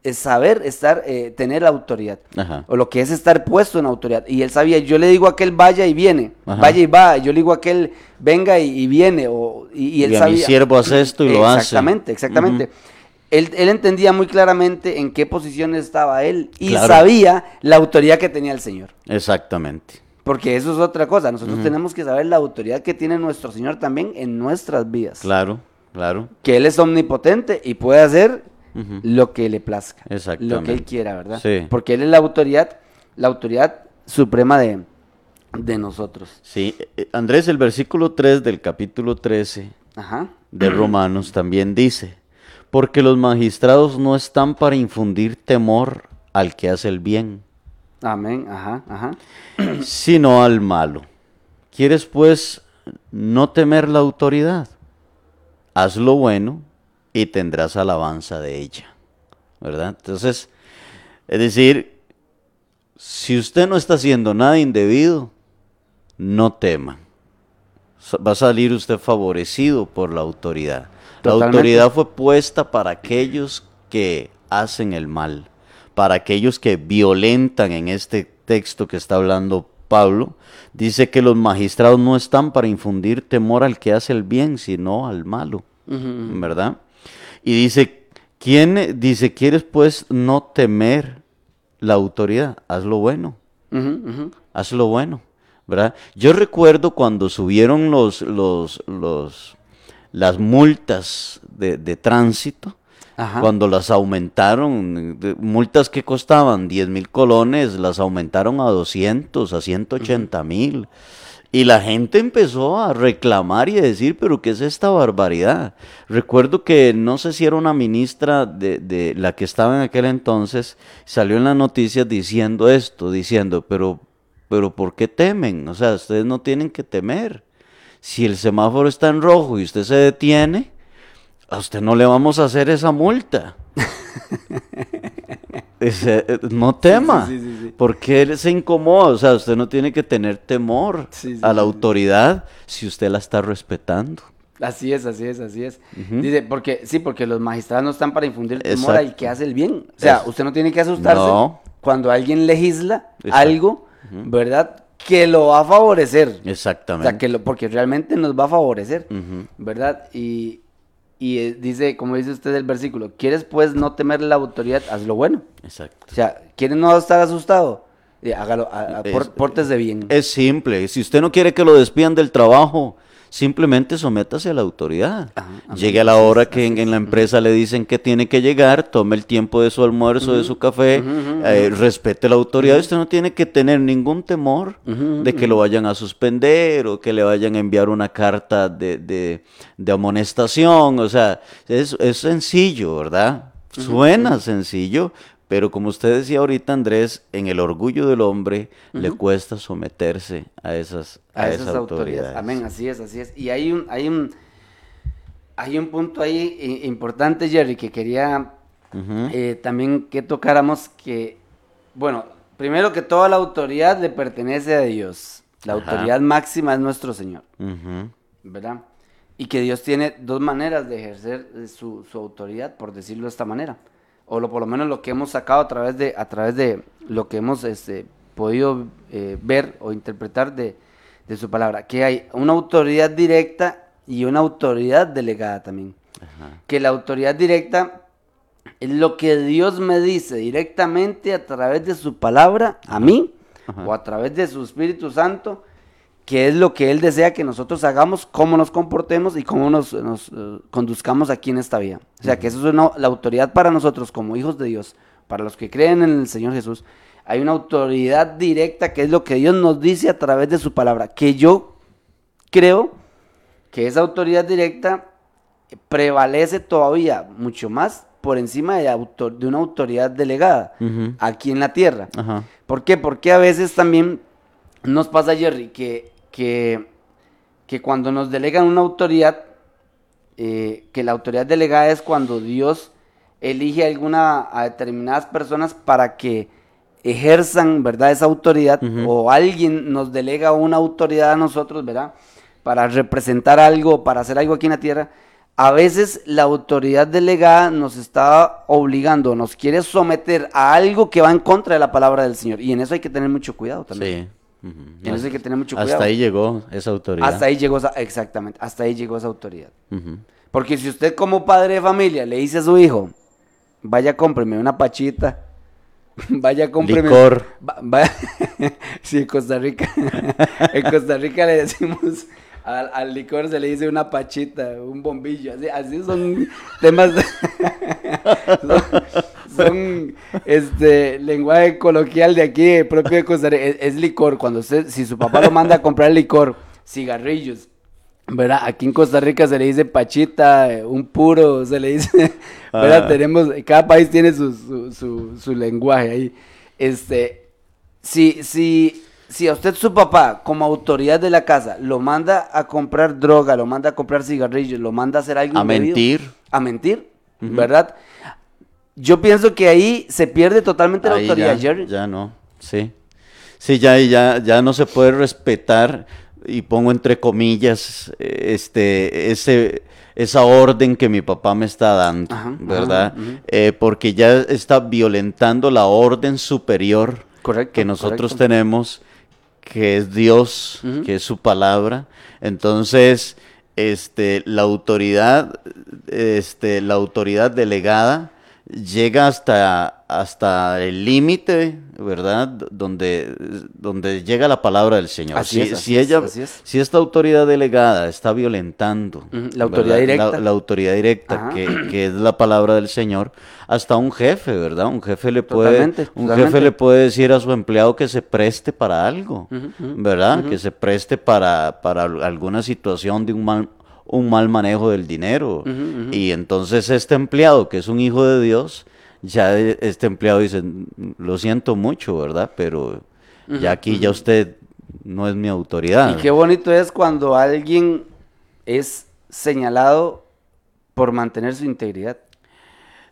es saber estar, eh, tener autoridad, Ajá. o lo que es estar puesto en autoridad. Y él sabía, yo le digo a aquel vaya y viene, Ajá. vaya y va, yo le digo a aquel venga y, y viene, o, y, y él Y a mi siervo hace esto y lo hace. Exactamente, exactamente. Él, él entendía muy claramente en qué posición estaba él y Claro. sabía la autoridad que tenía el Señor. Exactamente. Porque eso es otra cosa. Nosotros tenemos que saber la autoridad que tiene nuestro Señor también en nuestras vidas. Claro, claro. Que Él es omnipotente y puede hacer Lo que le plazca. Lo que. Él quiera, ¿verdad? Sí. Porque Él es la autoridad, la autoridad suprema de, de nosotros. Sí, eh, Andrés, el versículo 3 del capítulo 13 Ajá. de Romanos también dice, porque los magistrados no están para infundir temor al que hace el bien, Amén. Ajá. Ajá. sino al malo. ¿Quieres pues no temer la autoridad? Haz lo bueno y tendrás alabanza de ella. ¿Verdad? Entonces, es decir, si usted no está haciendo nada indebido, no tema. Va a salir usted favorecido por la autoridad. La autoridad fue puesta para aquellos que hacen el mal, para aquellos que violentan en este texto que está hablando Pablo. Dice que los magistrados no están para infundir temor al que hace el bien, sino al malo. ¿verdad? Y dice, ¿quién dice, quieres pues no temer la autoridad? Haz lo bueno, haz lo bueno, ¿verdad? Yo recuerdo cuando subieron los, los, los, las multas de, de tránsito, Ajá. cuando las aumentaron, de- multas que costaban 10 mil colones, las aumentaron a 200, a 180 mil. Y la gente empezó a reclamar y a decir, pero ¿qué es esta barbaridad? Recuerdo que no sé si era una ministra de, de la que estaba en aquel entonces, salió en las noticias diciendo esto, diciendo, pero, pero ¿por qué temen? O sea, ustedes no tienen que temer. Si el semáforo está en rojo y usted se detiene, a usted no le vamos a hacer esa multa. Eh, no tema, sí, sí, sí. porque él se incomoda, o sea, usted no tiene que tener temor a la autoridad si usted la está respetando. Así es, así es, así es. Dice, porque, sí, porque los magistrados no están para infundir temor al que hace el bien. O sea, usted no tiene que asustarse No. cuando alguien legisla Exacto. algo, ¿verdad? Que lo va a favorecer. O Exactamente. sea, que lo, porque realmente nos va a favorecer, Ujú. ¿verdad? Y, y eh, dice, como dice usted el versículo, ¿quieres pues no temer la autoridad? Haz lo bueno. Exacto. O sea, ¿quieres no estar asustado? Eh, hágalo, a- a- Es- pórtese bien. Es simple, si usted no quiere que lo despidan del trabajo, simplemente sométase a la autoridad. Ajá, amén. Llegue a la hora que en, en la empresa le dicen que tiene que llegar, tome el tiempo de su almuerzo, de su café, eh, respete la autoridad. Usted no tiene que tener ningún temor de que lo vayan a suspender o que le vayan a enviar una carta de, de- de amonestación. O sea, es, es sencillo, ¿verdad? Suena sencillo, pero como usted decía ahorita, Andrés, en el orgullo del hombre le cuesta someterse a esas, a esas autoridades. Amén, así es, así es. Y hay un, hay un, hay un punto ahí importante, Jerry, que quería eh, también que tocáramos que, bueno, primero que toda la autoridad le pertenece a Dios. La Ajá. autoridad máxima es nuestro Señor. ¿verdad? y que Dios tiene dos maneras de ejercer su, su autoridad, por decirlo de esta manera. O lo, por lo menos lo que hemos sacado a través de, a través de lo que hemos este, podido eh, ver o interpretar de, de su palabra. Que hay una autoridad directa y una autoridad delegada también. Que la autoridad directa es lo que Dios me dice directamente a través de su palabra a mí Ajá. o a través de su Espíritu Santo, que es lo que Él desea que nosotros hagamos, cómo nos comportemos y cómo nos, nos, eh, conduzcamos aquí en esta vida. O sea, que eso es una- la autoridad para nosotros como hijos de Dios, para los que creen en el Señor Jesús. Hay una autoridad directa que es lo que Dios nos dice a través de su palabra, que yo creo que esa autoridad directa prevalece todavía mucho más por encima de, autor- de una autoridad delegada aquí en la tierra. Ajá. ¿Por qué? Porque a veces también nos pasa, Jerry, que, que, que cuando nos delegan una autoridad, eh, que la autoridad delegada es cuando Dios elige a alguna, a determinadas personas para que ejerzan, ¿verdad? Esa autoridad, o alguien nos delega una autoridad a nosotros, ¿verdad? Para representar algo, para hacer algo aquí en la tierra. A veces la autoridad delegada nos está obligando, nos quiere someter a algo que va en contra de la palabra del Señor. Y en eso hay que tener mucho cuidado también. Sí. En eso hay que tener mucho Hasta cuidado. ahí llegó esa autoridad. Hasta ahí llegó esa, exactamente, hasta ahí llegó esa autoridad. Porque si usted como padre de familia le dice a su hijo, vaya cómpreme una pachita, vaya cómpreme... Licor. Va- sí, en Costa Rica, en Costa Rica le decimos, al, al licor se le dice una pachita, un bombillo, así, así son temas, son, son, este, lenguaje coloquial de aquí, propio de Costa Rica, es, es licor, cuando usted, si su papá lo manda a comprar licor, cigarrillos, ¿verdad? Aquí en Costa Rica se le dice pachita, eh, un puro, se le dice, ¿verdad? Ah. Tenemos, cada país tiene su, su, su, su lenguaje ahí. Este, si, si, si a usted su papá, como autoridad de la casa, lo manda a comprar droga, lo manda a comprar cigarrillos, lo manda a hacer algo A mentir. a mentir, ¿verdad? Yo pienso que ahí se pierde totalmente la autoridad, ya, Jerry. ya no, sí. Sí, ya, ya, ya no se puede respetar, y pongo entre comillas, eh, este, ese, esa orden que mi papá me está dando, Ajá, ajá, ¿verdad? Eh, porque ya está violentando la orden superior Correcto, que nosotros correcto. tenemos, que es Dios, que es su palabra. Entonces, este, la autoridad, este, la autoridad delegada llega hasta, hasta el límite, ¿verdad? Donde, donde llega la palabra del Señor. Así si, es, si ella, es. si esta autoridad delegada está violentando la autoridad ¿verdad? directa. La, la autoridad directa, que, que es la palabra del Señor, hasta un jefe, ¿verdad? Un jefe le puede, Totalmente, un totalmente. jefe le puede decir a su empleado que se preste para algo, ¿verdad? Que se preste para, para al- alguna situación de un mal, un mal manejo del dinero. Y entonces este empleado, que es un hijo de Dios, ya este empleado dice, lo siento mucho, ¿verdad? Pero ya aquí ya usted no es mi autoridad. Y qué bonito es cuando alguien es señalado por mantener su integridad.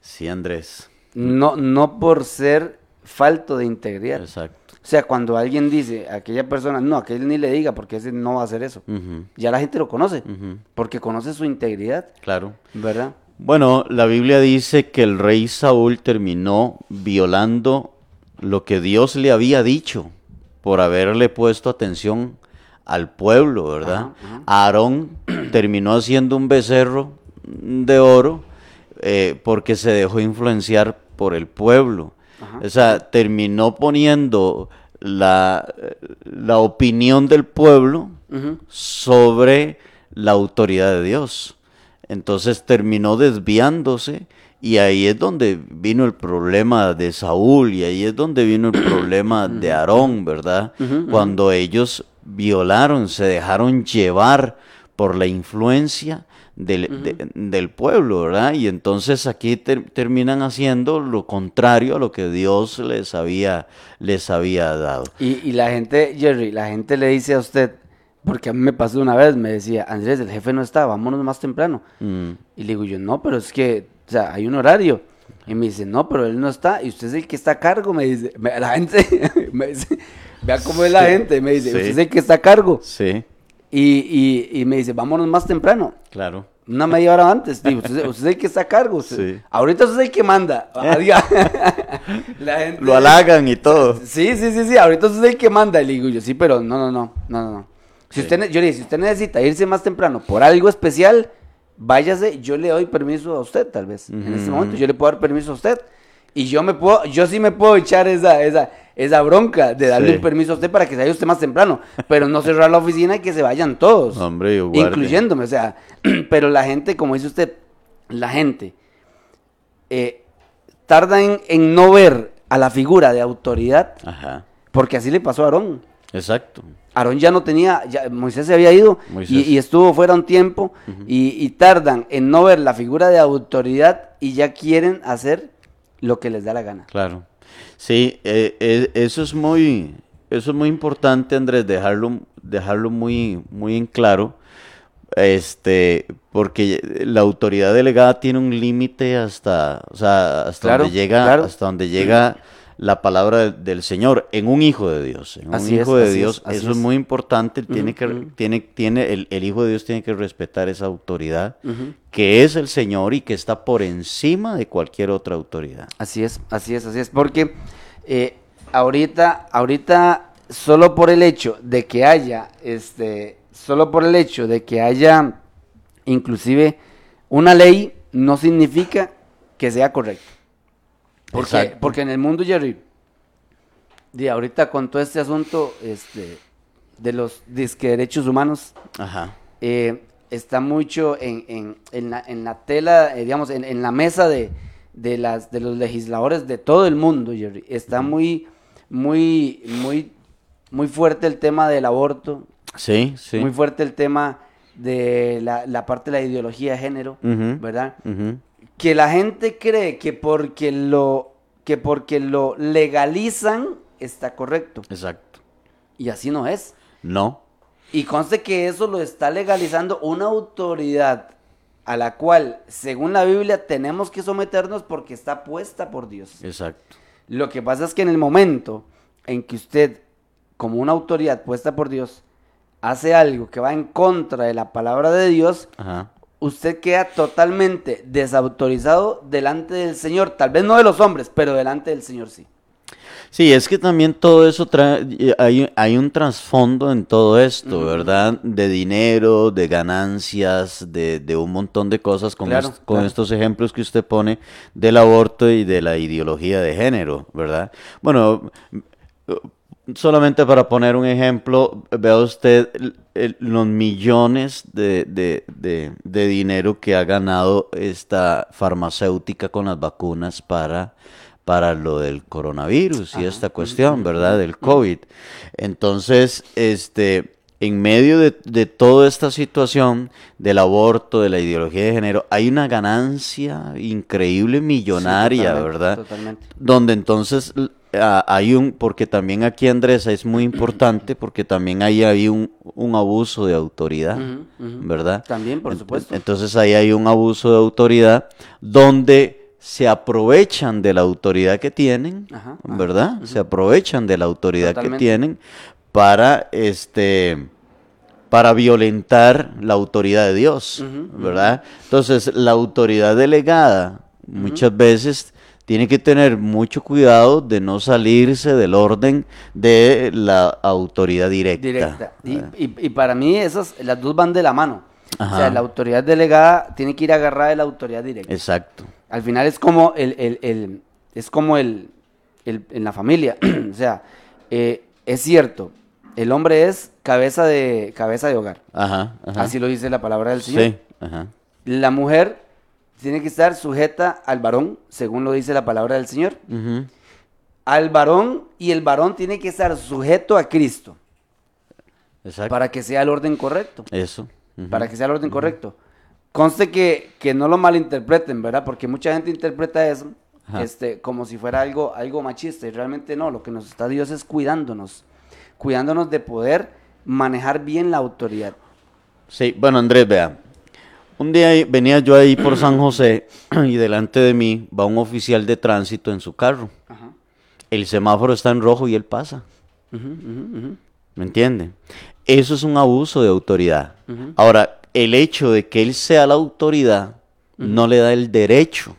Sí, Andrés. No, no por ser falto de integridad. Exacto. O sea, cuando alguien dice a aquella persona, no, aquel ni le diga porque ese no va a hacer eso. Ya la gente lo conoce, porque conoce su integridad, Claro. ¿verdad? Bueno, la Biblia dice que el rey Saúl terminó violando lo que Dios le había dicho por haberle puesto atención al pueblo, ¿verdad? Ajá, ajá. Aarón terminó haciendo un becerro de oro eh, porque se dejó influenciar por el pueblo. Ajá. O sea, terminó poniendo la, la opinión del pueblo sobre la autoridad de Dios. Entonces terminó desviándose y ahí es donde vino el problema de Saúl y ahí es donde vino el problema de Aarón, ¿verdad? Cuando ellos violaron, se dejaron llevar por la influencia del, de- del pueblo, ¿verdad? Y entonces aquí ter- terminan haciendo lo contrario a lo que Dios les había, les había dado. Y, y la gente, Jerry, la gente le dice a usted, porque a mí me pasó una vez, me decía, Andrés, el jefe no está, vámonos más temprano. Mm, Y le digo yo, no, pero es que, o sea, hay un horario. Y me dice, no, pero él no está, y usted es el que está a cargo, me dice. Me- la gente, me dice, vea cómo es la Sí, gente, me dice, sí. usted es el que está a cargo. sí. Y, y, y me dice, vámonos más temprano. Claro. Una media hora antes. Digo, usted, usted es el que está a cargo. usted- Sí. Ahorita usted es el que manda. Adiós. La gente- Lo halagan y todo. Sí, sí, sí, sí. Ahorita usted es el que manda. Y le digo yo, sí, pero no, no, no. No, no. Si Sí. usted, yo le dije, si usted necesita irse más temprano por algo especial, váyase. Yo le doy permiso a usted, tal vez. En este momento, yo le puedo dar permiso a usted. Y yo me puedo, yo sí me puedo echar esa, esa, esa bronca de darle Sí. un permiso a usted para que se vaya usted más temprano. Pero no cerrar la oficina y que se vayan todos. Hombre, incluyéndome, o sea, pero la gente, como dice usted, la gente eh, tarda en, en no ver a la figura de autoridad, Ajá. porque así le pasó a Aarón. Exacto. Aarón ya no tenía, ya, Moisés se había ido y, y estuvo fuera un tiempo y, y tardan en no ver la figura de autoridad y ya quieren hacer lo que les da la gana. Claro. Sí, eh, eh, eso es muy, eso es muy importante, Andrés, dejarlo, dejarlo muy, muy en claro. Este, porque la autoridad delegada tiene un límite hasta, o sea, hasta Claro, donde llega, claro. hasta donde llega la palabra de- del Señor en un hijo de Dios, en un es, hijo de Dios. es, eso es es. muy importante. Tiene que, tiene, tiene, el, el hijo de Dios tiene que respetar esa autoridad, que es el Señor y que está por encima de cualquier otra autoridad. Así es, así es, así es, porque eh, ahorita, ahorita, solo por el hecho de que haya, este, solo por el hecho de que haya, inclusive, una ley, no significa que sea correcto. Porque, porque en el mundo, Jerry, de ahorita con todo este asunto, este, de los disque derechos humanos, Ajá. eh, está mucho en, en, en la, en la tela, eh, digamos, en, en la mesa de, de, las, de los legisladores de todo el mundo, Jerry. Está muy, muy, muy, muy fuerte el tema del aborto, Sí, sí. muy fuerte el tema de la, la parte de la ideología de género. ¿verdad? Que la gente cree que porque lo, que porque lo legalizan está correcto. Exacto. Y así no es. No. Y conste que eso lo está legalizando una autoridad a la cual, según la Biblia, tenemos que someternos porque está puesta por Dios. Exacto. Lo que pasa es que en el momento en que usted, como una autoridad puesta por Dios, hace algo que va en contra de la palabra de Dios, Ajá. Usted queda totalmente desautorizado delante del Señor. Tal vez no de los hombres, pero delante del Señor sí. Sí, es que también todo eso trae, hay, hay un trasfondo en todo esto, ¿verdad? De dinero, de ganancias, de, de un montón de cosas con, Claro, est- con claro. estos ejemplos que usted pone del aborto y de la ideología de género, ¿verdad? Bueno, solamente para poner un ejemplo, vea usted el- los millones de, de- de- de dinero que ha ganado esta farmacéutica con las vacunas para, para lo del coronavirus y esta cuestión, ¿verdad? Del COVID. Entonces, este, en medio de, de toda esta situación del aborto, de la ideología de género, hay una ganancia increíble, millonaria, totalmente, ¿verdad? totalmente. donde entonces a- hay un, porque también aquí Andrés es muy importante, porque también ahí hay un, un abuso de autoridad, Ujú, ujú. ¿verdad? También, por supuesto. Entonces ahí hay un abuso de autoridad donde se aprovechan de la autoridad que tienen, Ajá, ajá, ¿verdad? Se aprovechan de la autoridad Totalmente. que tienen para este para violentar la autoridad de Dios, ¿verdad? Entonces, la autoridad delegada muchas veces tiene que tener mucho cuidado de no salirse del orden de la autoridad directa. directa. Y, y para mí esas, las dos van de la mano. O sea, Ajá. la autoridad delegada tiene que ir agarrada de la autoridad directa. Exacto. Al final es como el, el- el- es como el, el- en la familia. o sea, eh, es cierto, el hombre es cabeza de, cabeza de hogar. Ajá, ajá. Así lo dice la palabra del Señor. Sí, ajá. La mujer tiene que estar sujeta al varón, según lo dice la palabra del Señor. Al varón y el varón tiene que estar sujeto a Cristo Exacto. para que sea el orden correcto. Eso. para que sea el orden correcto. Conste que, que no lo malinterpreten, ¿verdad? Porque mucha gente interpreta eso Ajá. este, como si fuera algo, algo machista y realmente no, lo que nos está Dios es cuidándonos, cuidándonos de poder manejar bien la autoridad. Sí, bueno, Andrés, vea. Un día venía yo ahí por San José y delante de mí va un oficial de tránsito en su carro. Ajá. El semáforo está en rojo y él pasa. ¿Me entiende? Eso es un abuso de autoridad. Ahora, el hecho de que él sea la autoridad no le da el derecho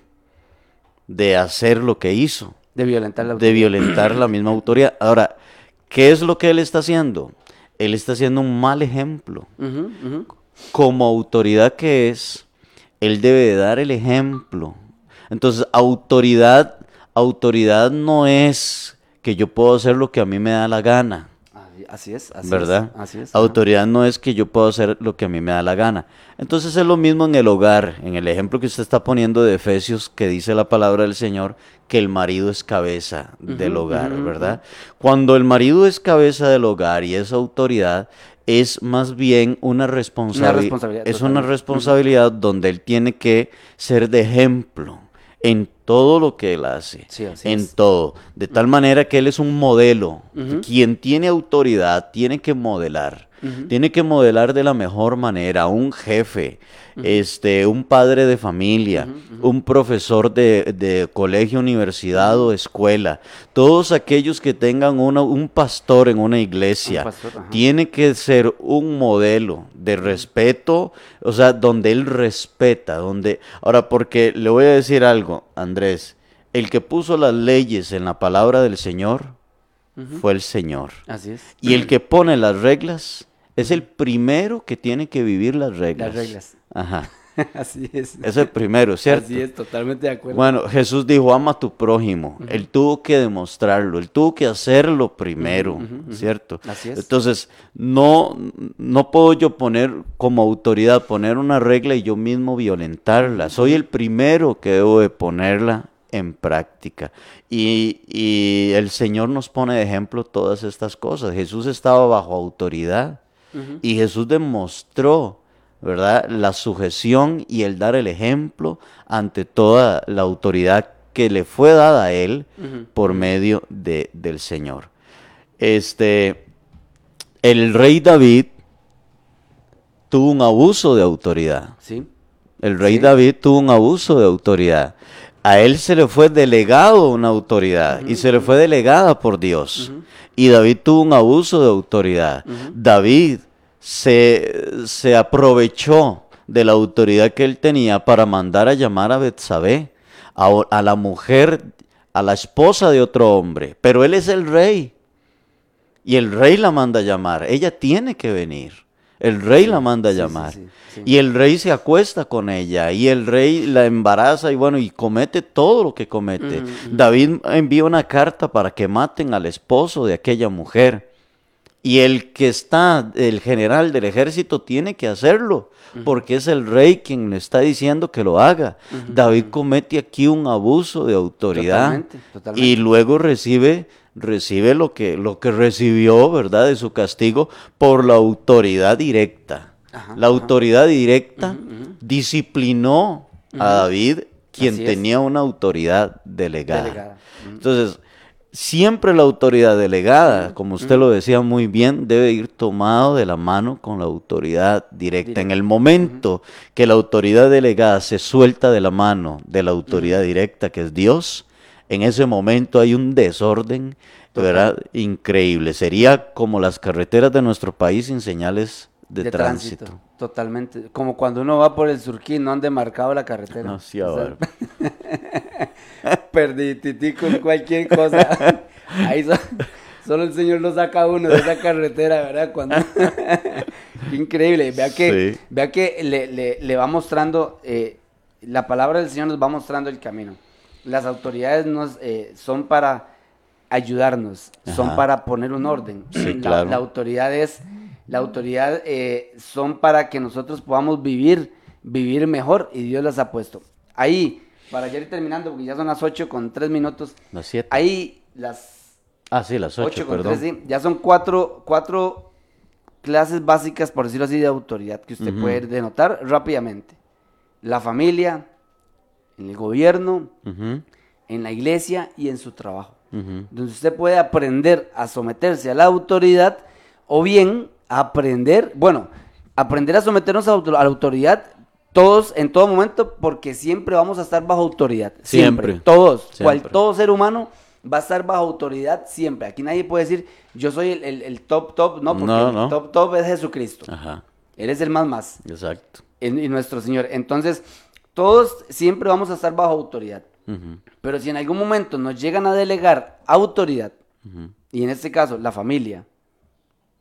de hacer lo que hizo, De violentar la de violentar la misma autoridad. Ahora, ¿qué es lo que él está haciendo? Él está haciendo un mal ejemplo. Ujú. Como autoridad que es, él debe de dar el ejemplo. Entonces, autoridad, autoridad no es que yo puedo hacer lo que a mí me da la gana. Así- es, así ¿verdad? es. Así es. Autoridad no es que yo puedo hacer lo que a mí me da la gana. Entonces es lo mismo en el hogar, en el ejemplo que usted está poniendo de Efesios, que dice la palabra del Señor, que el marido es cabeza del hogar, ¿verdad? Cuando el marido es cabeza del hogar y es autoridad, es más bien una, responsabilidad. responsabilidad, Es una responsabilidad donde él tiene que ser de ejemplo en todo lo que él hace Sí, así en es. todo, de tal manera que él es un modelo. Quien tiene autoridad tiene que modelar, tiene que modelar de la mejor manera, un jefe, este, un padre de familia, un profesor de, de colegio, universidad o escuela, todos aquellos que tengan una- un pastor en una iglesia, Un pastor, ajá. tiene que ser un modelo de respeto, o sea, donde él respeta, donde... Ahora, porque le voy a decir algo, Andrés, el que puso las leyes en la palabra del Señor fue el Señor. Así es. Y el que pone las reglas es el primero que tiene que vivir las reglas. Las reglas. Ajá. Así es. Es el primero, ¿cierto? Así es, totalmente de acuerdo. Bueno, Jesús dijo, ama a tu prójimo. Él tuvo que demostrarlo, él tuvo que hacerlo primero, ¿cierto? Así es. Entonces, no, no puedo yo poner como autoridad, poner una regla y yo mismo violentarla. Soy el primero que debo de ponerla en práctica. Y, y el Señor nos pone de ejemplo todas estas cosas. Jesús estaba bajo autoridad y Jesús demostró ¿verdad? La sujeción y el dar el ejemplo ante toda la autoridad que le fue dada a él por medio de, del Señor. Este, el rey David tuvo un abuso de autoridad. Sí. El rey Sí. David tuvo un abuso de autoridad. A él se le fue delegado una autoridad y se le fue delegada por Dios. Y David tuvo un abuso de autoridad. David se, se aprovechó de la autoridad que él tenía para mandar a llamar a Betsabé, a, a la mujer, a la esposa de otro hombre. Pero él es el rey. Y el rey la manda a llamar. Ella tiene que venir. El rey la manda a llamar. sí, sí. Y el rey se acuesta con ella. Y el rey la embaraza y bueno, y comete todo lo que comete. David envía una carta para que maten al esposo de aquella mujer. Y el que está, el general del ejército, tiene que hacerlo, porque es el rey quien le está diciendo que lo haga. David comete aquí un abuso de autoridad Totalmente, totalmente. y luego recibe, recibe lo que, lo que recibió, ¿verdad?, de su castigo por la autoridad directa. Ajá, la ajá. autoridad directa disciplinó a David, quien Así es. tenía una autoridad delegada. Delegada. Entonces, siempre la autoridad delegada, como usted lo decía muy bien, debe ir tomado de la mano con la autoridad directa. En el momento que la autoridad delegada se suelta de la mano de la autoridad directa, que es Dios, en ese momento hay un desorden, ¿verdad? Increíble. Sería como las carreteras de nuestro país sin señales de, tránsito. Totalmente. Como cuando uno va por el surquín, no han demarcado la carretera. No, sí, O sea, ahora. Perdiditico en cualquier cosa. Ahí so- solo el Señor lo saca a uno de esa carretera, ¿verdad? Cuando... Increíble. Vea que, Sí. vea que le, le- le va mostrando, eh, la palabra del Señor nos va mostrando el camino. Las autoridades nos, eh, son para ayudarnos, son para poner un orden. Sí, la, claro. la autoridad es, la autoridad eh, son para que nosotros podamos vivir, vivir mejor y Dios las ha puesto. Ahí, para ya ir terminando, porque ya son las 8 con 3 minutos, Las siete. ahí las Ah, sí, las 8 ocho, con perdón. 3, sí, ya son cuatro, cuatro clases básicas, por decirlo así, de autoridad que usted puede denotar rápidamente. La familia, en el gobierno, en la iglesia y en su trabajo ujú. donde usted puede aprender a someterse a la autoridad o bien aprender, bueno, aprender a someternos a, la autoridad todos en todo momento porque siempre vamos a estar bajo autoridad. Siempre. Siempre. Todos. Siempre. Cual, todo ser humano va a estar bajo autoridad siempre. Aquí nadie puede decir, yo soy el, el- el top top, no, porque No, el top top es Jesucristo. Ajá, Él es el más más, exacto. y nuestro Señor. Entonces, todos siempre vamos a estar bajo autoridad. Pero si en algún momento nos llegan a delegar autoridad, y en este caso la familia,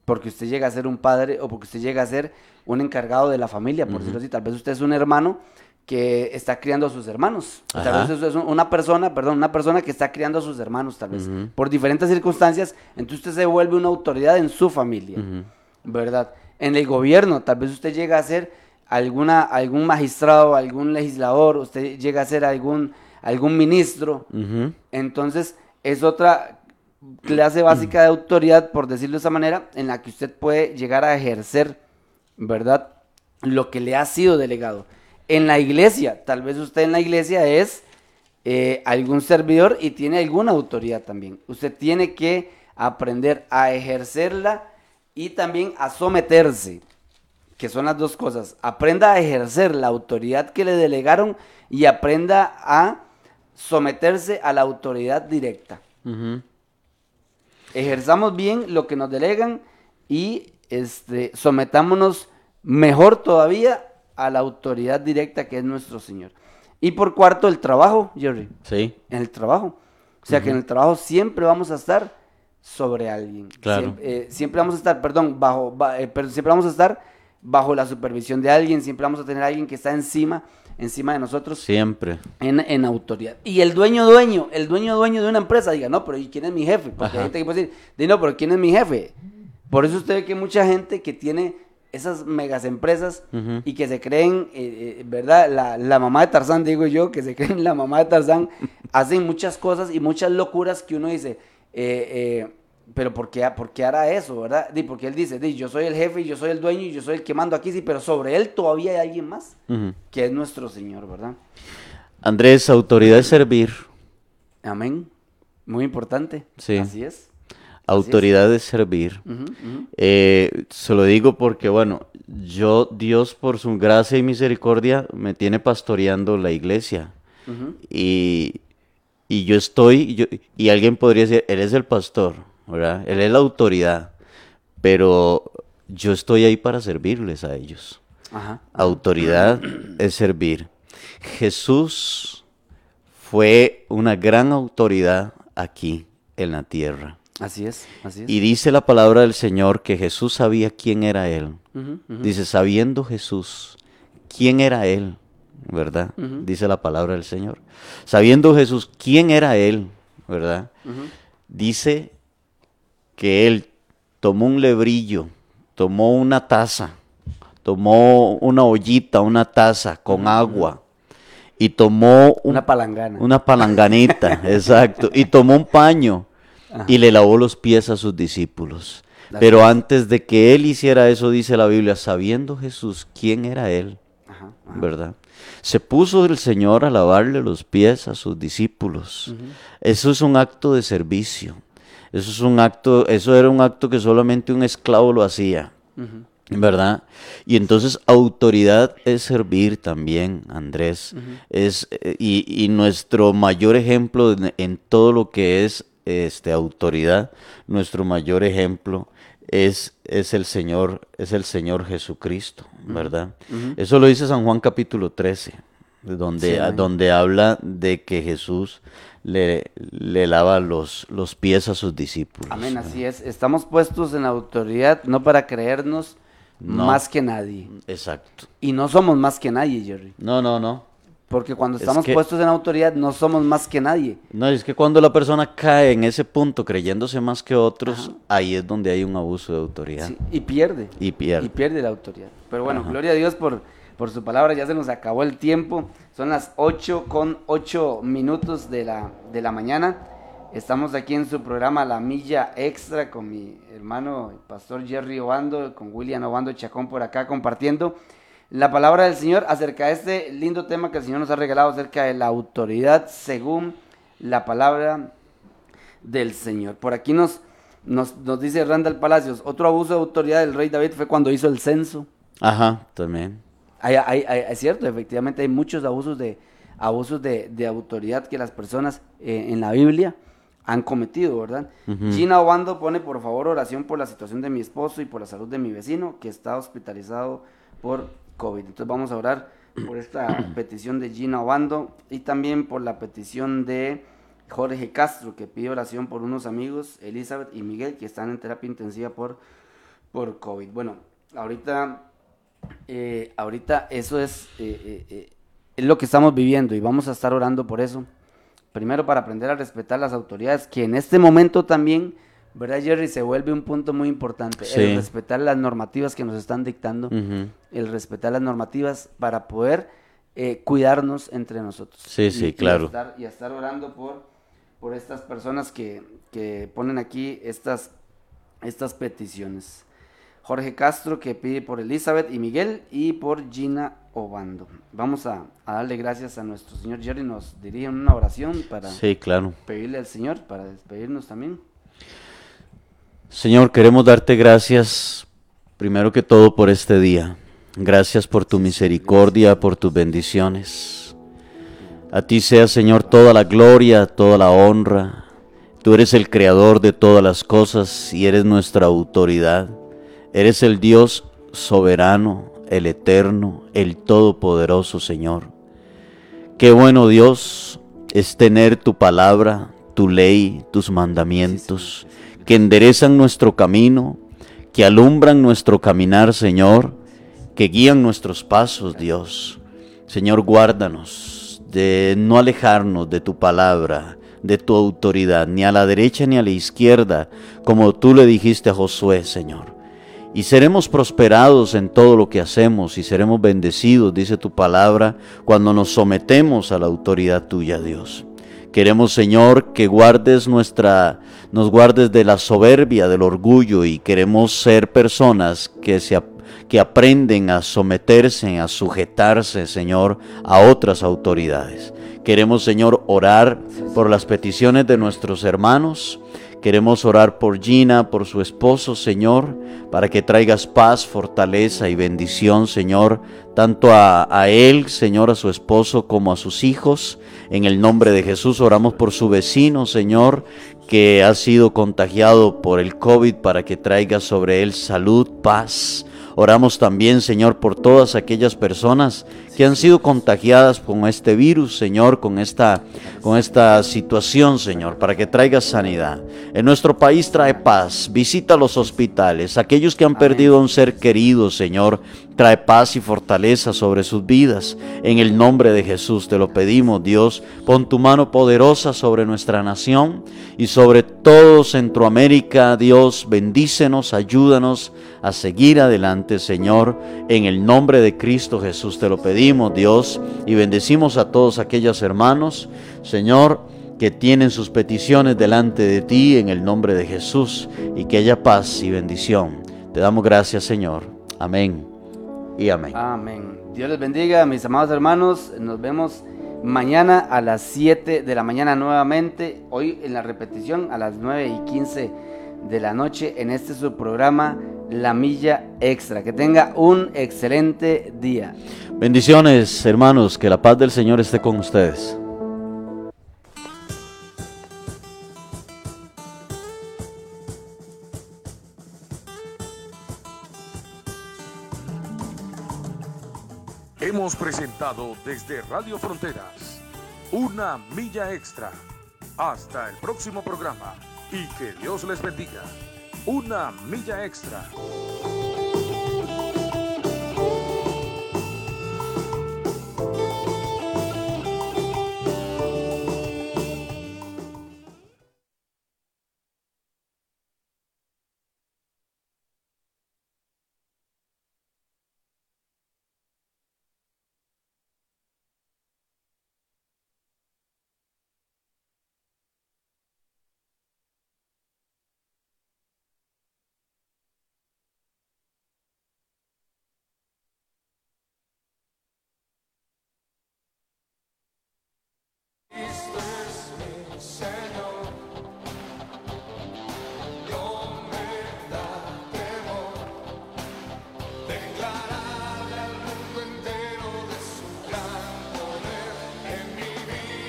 porque usted llega a ser un padre o porque usted llega a ser un encargado de la familia, por decirlo así, tal vez usted es un hermano que está criando a sus hermanos. O Tal vez usted es un- una persona, perdón, una persona que está criando a sus hermanos, tal vez, por diferentes circunstancias, entonces usted se vuelve una autoridad en su familia. ¿verdad? En el gobierno, tal vez usted llega a ser alguna, algún magistrado, algún legislador, usted llega a ser algún, algún ministro, entonces es otra clase básica de autoridad, por decirlo de esa manera, en la que usted puede llegar a ejercer, ¿verdad? Lo que le ha sido delegado. En la iglesia, tal vez usted en la iglesia es eh, algún servidor y tiene alguna autoridad también. Usted tiene que aprender a ejercerla y también a someterse, que son las dos cosas. Aprenda a ejercer la autoridad que le delegaron y aprenda a someterse a la autoridad directa. Ejerzamos bien lo que nos delegan y este, sometámonos mejor todavía a la autoridad directa que es nuestro Señor. Y por cuarto, el trabajo, Jerry Sí, en el trabajo. O sea que en el trabajo siempre vamos a estar sobre alguien. Claro. Siempre, eh, siempre vamos a estar, perdón, bajo, ba- eh, pero siempre vamos a estar bajo la supervisión de alguien, siempre vamos a tener a alguien que está encima, encima de nosotros siempre. en, en autoridad. Y el dueño dueño, el dueño dueño de una empresa diga, no, pero ¿y quién es mi jefe? Porque Ajá. hay gente que puede decir, "Di, no, pero ¿quién es mi jefe? Por eso usted ve que mucha gente que tiene esas megas empresas y que se creen, eh, eh, ¿verdad? La, la mamá de Tarzán, digo yo, que se creen la mamá de Tarzán, hacen muchas cosas y muchas locuras que uno dice, eh, eh, pero ¿por qué, ¿por qué hará eso, verdad? Porque él dice, di, yo soy el jefe yo soy el dueño y yo soy el que mando aquí, sí, pero sobre él todavía hay alguien más, que es nuestro Señor, ¿verdad? Andrés, autoridad es servir. Amén. Muy importante. Sí. Así es. Autoridad es servir. Eh, se lo digo porque, bueno, yo, Dios por su gracia y misericordia, me tiene pastoreando la iglesia. Y, y yo estoy, yo- y alguien podría decir, él es el pastor, ¿verdad? Él es la autoridad, pero yo estoy ahí para servirles a ellos. Ajá. Autoridad es servir. Jesús fue una gran autoridad aquí en la tierra. Así es, así es. Y dice la palabra del Señor que Jesús sabía quién era Él. Dice, sabiendo Jesús quién era Él, ¿verdad? Dice la palabra del Señor. Sabiendo Jesús quién era Él, ¿verdad? Dice que Él tomó un lebrillo, tomó una taza, tomó una ollita, una taza con agua y tomó un- Una palangana. una palanganita, exacto, y tomó un paño y le lavó los pies a sus discípulos. Pero antes de que él hiciera eso, dice la Biblia, sabiendo Jesús quién era él, Ajá, ajá. ¿verdad? Se puso el Señor a lavarle los pies a sus discípulos. Eso es un acto de servicio. Eso es un acto, eso era un acto que solamente un esclavo lo hacía. ¿Verdad? Y entonces autoridad es servir también, Andrés. es, eh, y, y nuestro mayor ejemplo en, en todo lo que es este, autoridad, nuestro mayor ejemplo es, es el Señor, es el Señor Jesucristo, ¿verdad? Eso lo dice San Juan capítulo 13, donde, Sí, a- amén. donde habla de que Jesús le, le lava los, los pies a sus discípulos. Amén, así es. Estamos puestos en autoridad no para creernos No. más que nadie. Exacto. Y no somos más que nadie, Jerry. No, no, no. Porque cuando Es estamos que- puestos en autoridad no somos más que nadie. No, es que cuando la persona cae en ese punto creyéndose más que otros, ahí es donde hay un abuso de autoridad. Sí, y pierde. Y pierde. Y pierde la autoridad. Pero bueno, gloria a Dios por, por su palabra. Ya se nos acabó el tiempo. Son las 8 con 8 minutos de la, de la mañana. Estamos aquí en su programa La Milla Extra con mi hermano el pastor Jerry Obando, con William Obando Chacón por acá compartiendo la palabra del Señor acerca de este lindo tema que el Señor nos ha regalado acerca de la autoridad según la palabra del Señor. Por aquí nos, nos, nos dice Randall Palacios, otro abuso de autoridad del rey David fue cuando hizo el censo. Ajá, también. Hay, hay- hay- es cierto, efectivamente hay muchos abusos de, abusos de, de autoridad que las personas eh, en la Biblia han cometido, ¿verdad? Gina Obando pone por favor oración por la situación de mi esposo y por la salud de mi vecino que está hospitalizado por COVID. Entonces vamos a orar por esta petición de Gina Obando y también por la petición de Jorge Castro que pide oración por unos amigos, Elizabeth y Miguel, que están en terapia intensiva por, por COVID. Bueno, ahorita, eh, ahorita eso es, eh, eh, es lo que estamos viviendo y vamos a estar orando por eso primero para aprender a respetar las autoridades, que en este momento también, ¿verdad, Jerry? Se vuelve un punto muy importante, el respetar las normativas que nos están dictando, el respetar las normativas para poder eh, cuidarnos entre nosotros. Sí, sí, claro. Y estar, orando por, por estas personas que, que ponen aquí estas, estas peticiones. Jorge Castro que pide por Elizabeth y Miguel y por Gina Obando. Vamos a, darle gracias a nuestro Señor Jerry, nos diría una oración para sí, claro. pedirle al Señor, para despedirnos también. Señor, queremos darte gracias primero que todo por este día. Gracias por tu misericordia, por tus bendiciones. A ti sea, Señor, toda la gloria, toda la honra. Tú eres el creador de todas las cosas y eres nuestra autoridad. Eres el Dios soberano, el eterno, el todopoderoso Señor. Qué bueno Dios es tener tu palabra, tu ley, tus mandamientos, que enderezan nuestro camino, que alumbran nuestro caminar, Señor, que guían nuestros pasos, Dios. Señor, guárdanos de no alejarnos de tu palabra, de tu autoridad, ni a la derecha ni a la izquierda, como tú le dijiste a Josué, Señor y seremos prosperados en todo lo que hacemos y seremos bendecidos, dice tu palabra, cuando nos sometemos a la autoridad tuya, Dios. Queremos, Señor, que guardes nuestra, nos guardes de la soberbia, del orgullo y queremos ser personas que se que aprenden a someterse, a sujetarse, Señor, a otras autoridades. Queremos, Señor, orar por las peticiones de nuestros hermanos Queremos orar por Gina, por su esposo, Señor, para que traigas paz, fortaleza y bendición, Señor, tanto a, él, Señor, a su esposo, como a sus hijos. En el nombre de Jesús oramos por su vecino, Señor, que ha sido contagiado por el COVID, para que traiga sobre él salud, paz. Oramos también, Señor, por todas aquellas personas que han sido contagiadas con este virus, Señor, con esta, con esta situación, Señor, para que traiga sanidad. En nuestro país trae paz, visita los hospitales, aquellos que han perdido a un ser querido, Señor, trae paz y fortaleza sobre sus vidas. En el nombre de Jesús te lo pedimos, Dios, pon tu mano poderosa sobre nuestra nación y sobre todo Centroamérica, Dios, bendícenos, ayúdanos a seguir adelante, Señor, en el nombre de Cristo Jesús te lo pedimos Dios, y bendecimos a todos aquellos hermanos, Señor, que tienen sus peticiones delante de ti en el nombre de Jesús, y que haya paz y bendición. Te damos gracias, Señor. Amén y amén. Amén. Dios les bendiga, mis amados hermanos. Nos vemos mañana a las 7 de la mañana nuevamente. Hoy en la repetición a las 9 y 15 de la noche en este su programa La Milla Extra. Que tenga un excelente día. Bendiciones, hermanos, que la paz del Señor esté con ustedes. Hemos presentado desde Radio Fronteras una milla extra. Hasta el próximo programa y que Dios les bendiga. Una milla extra.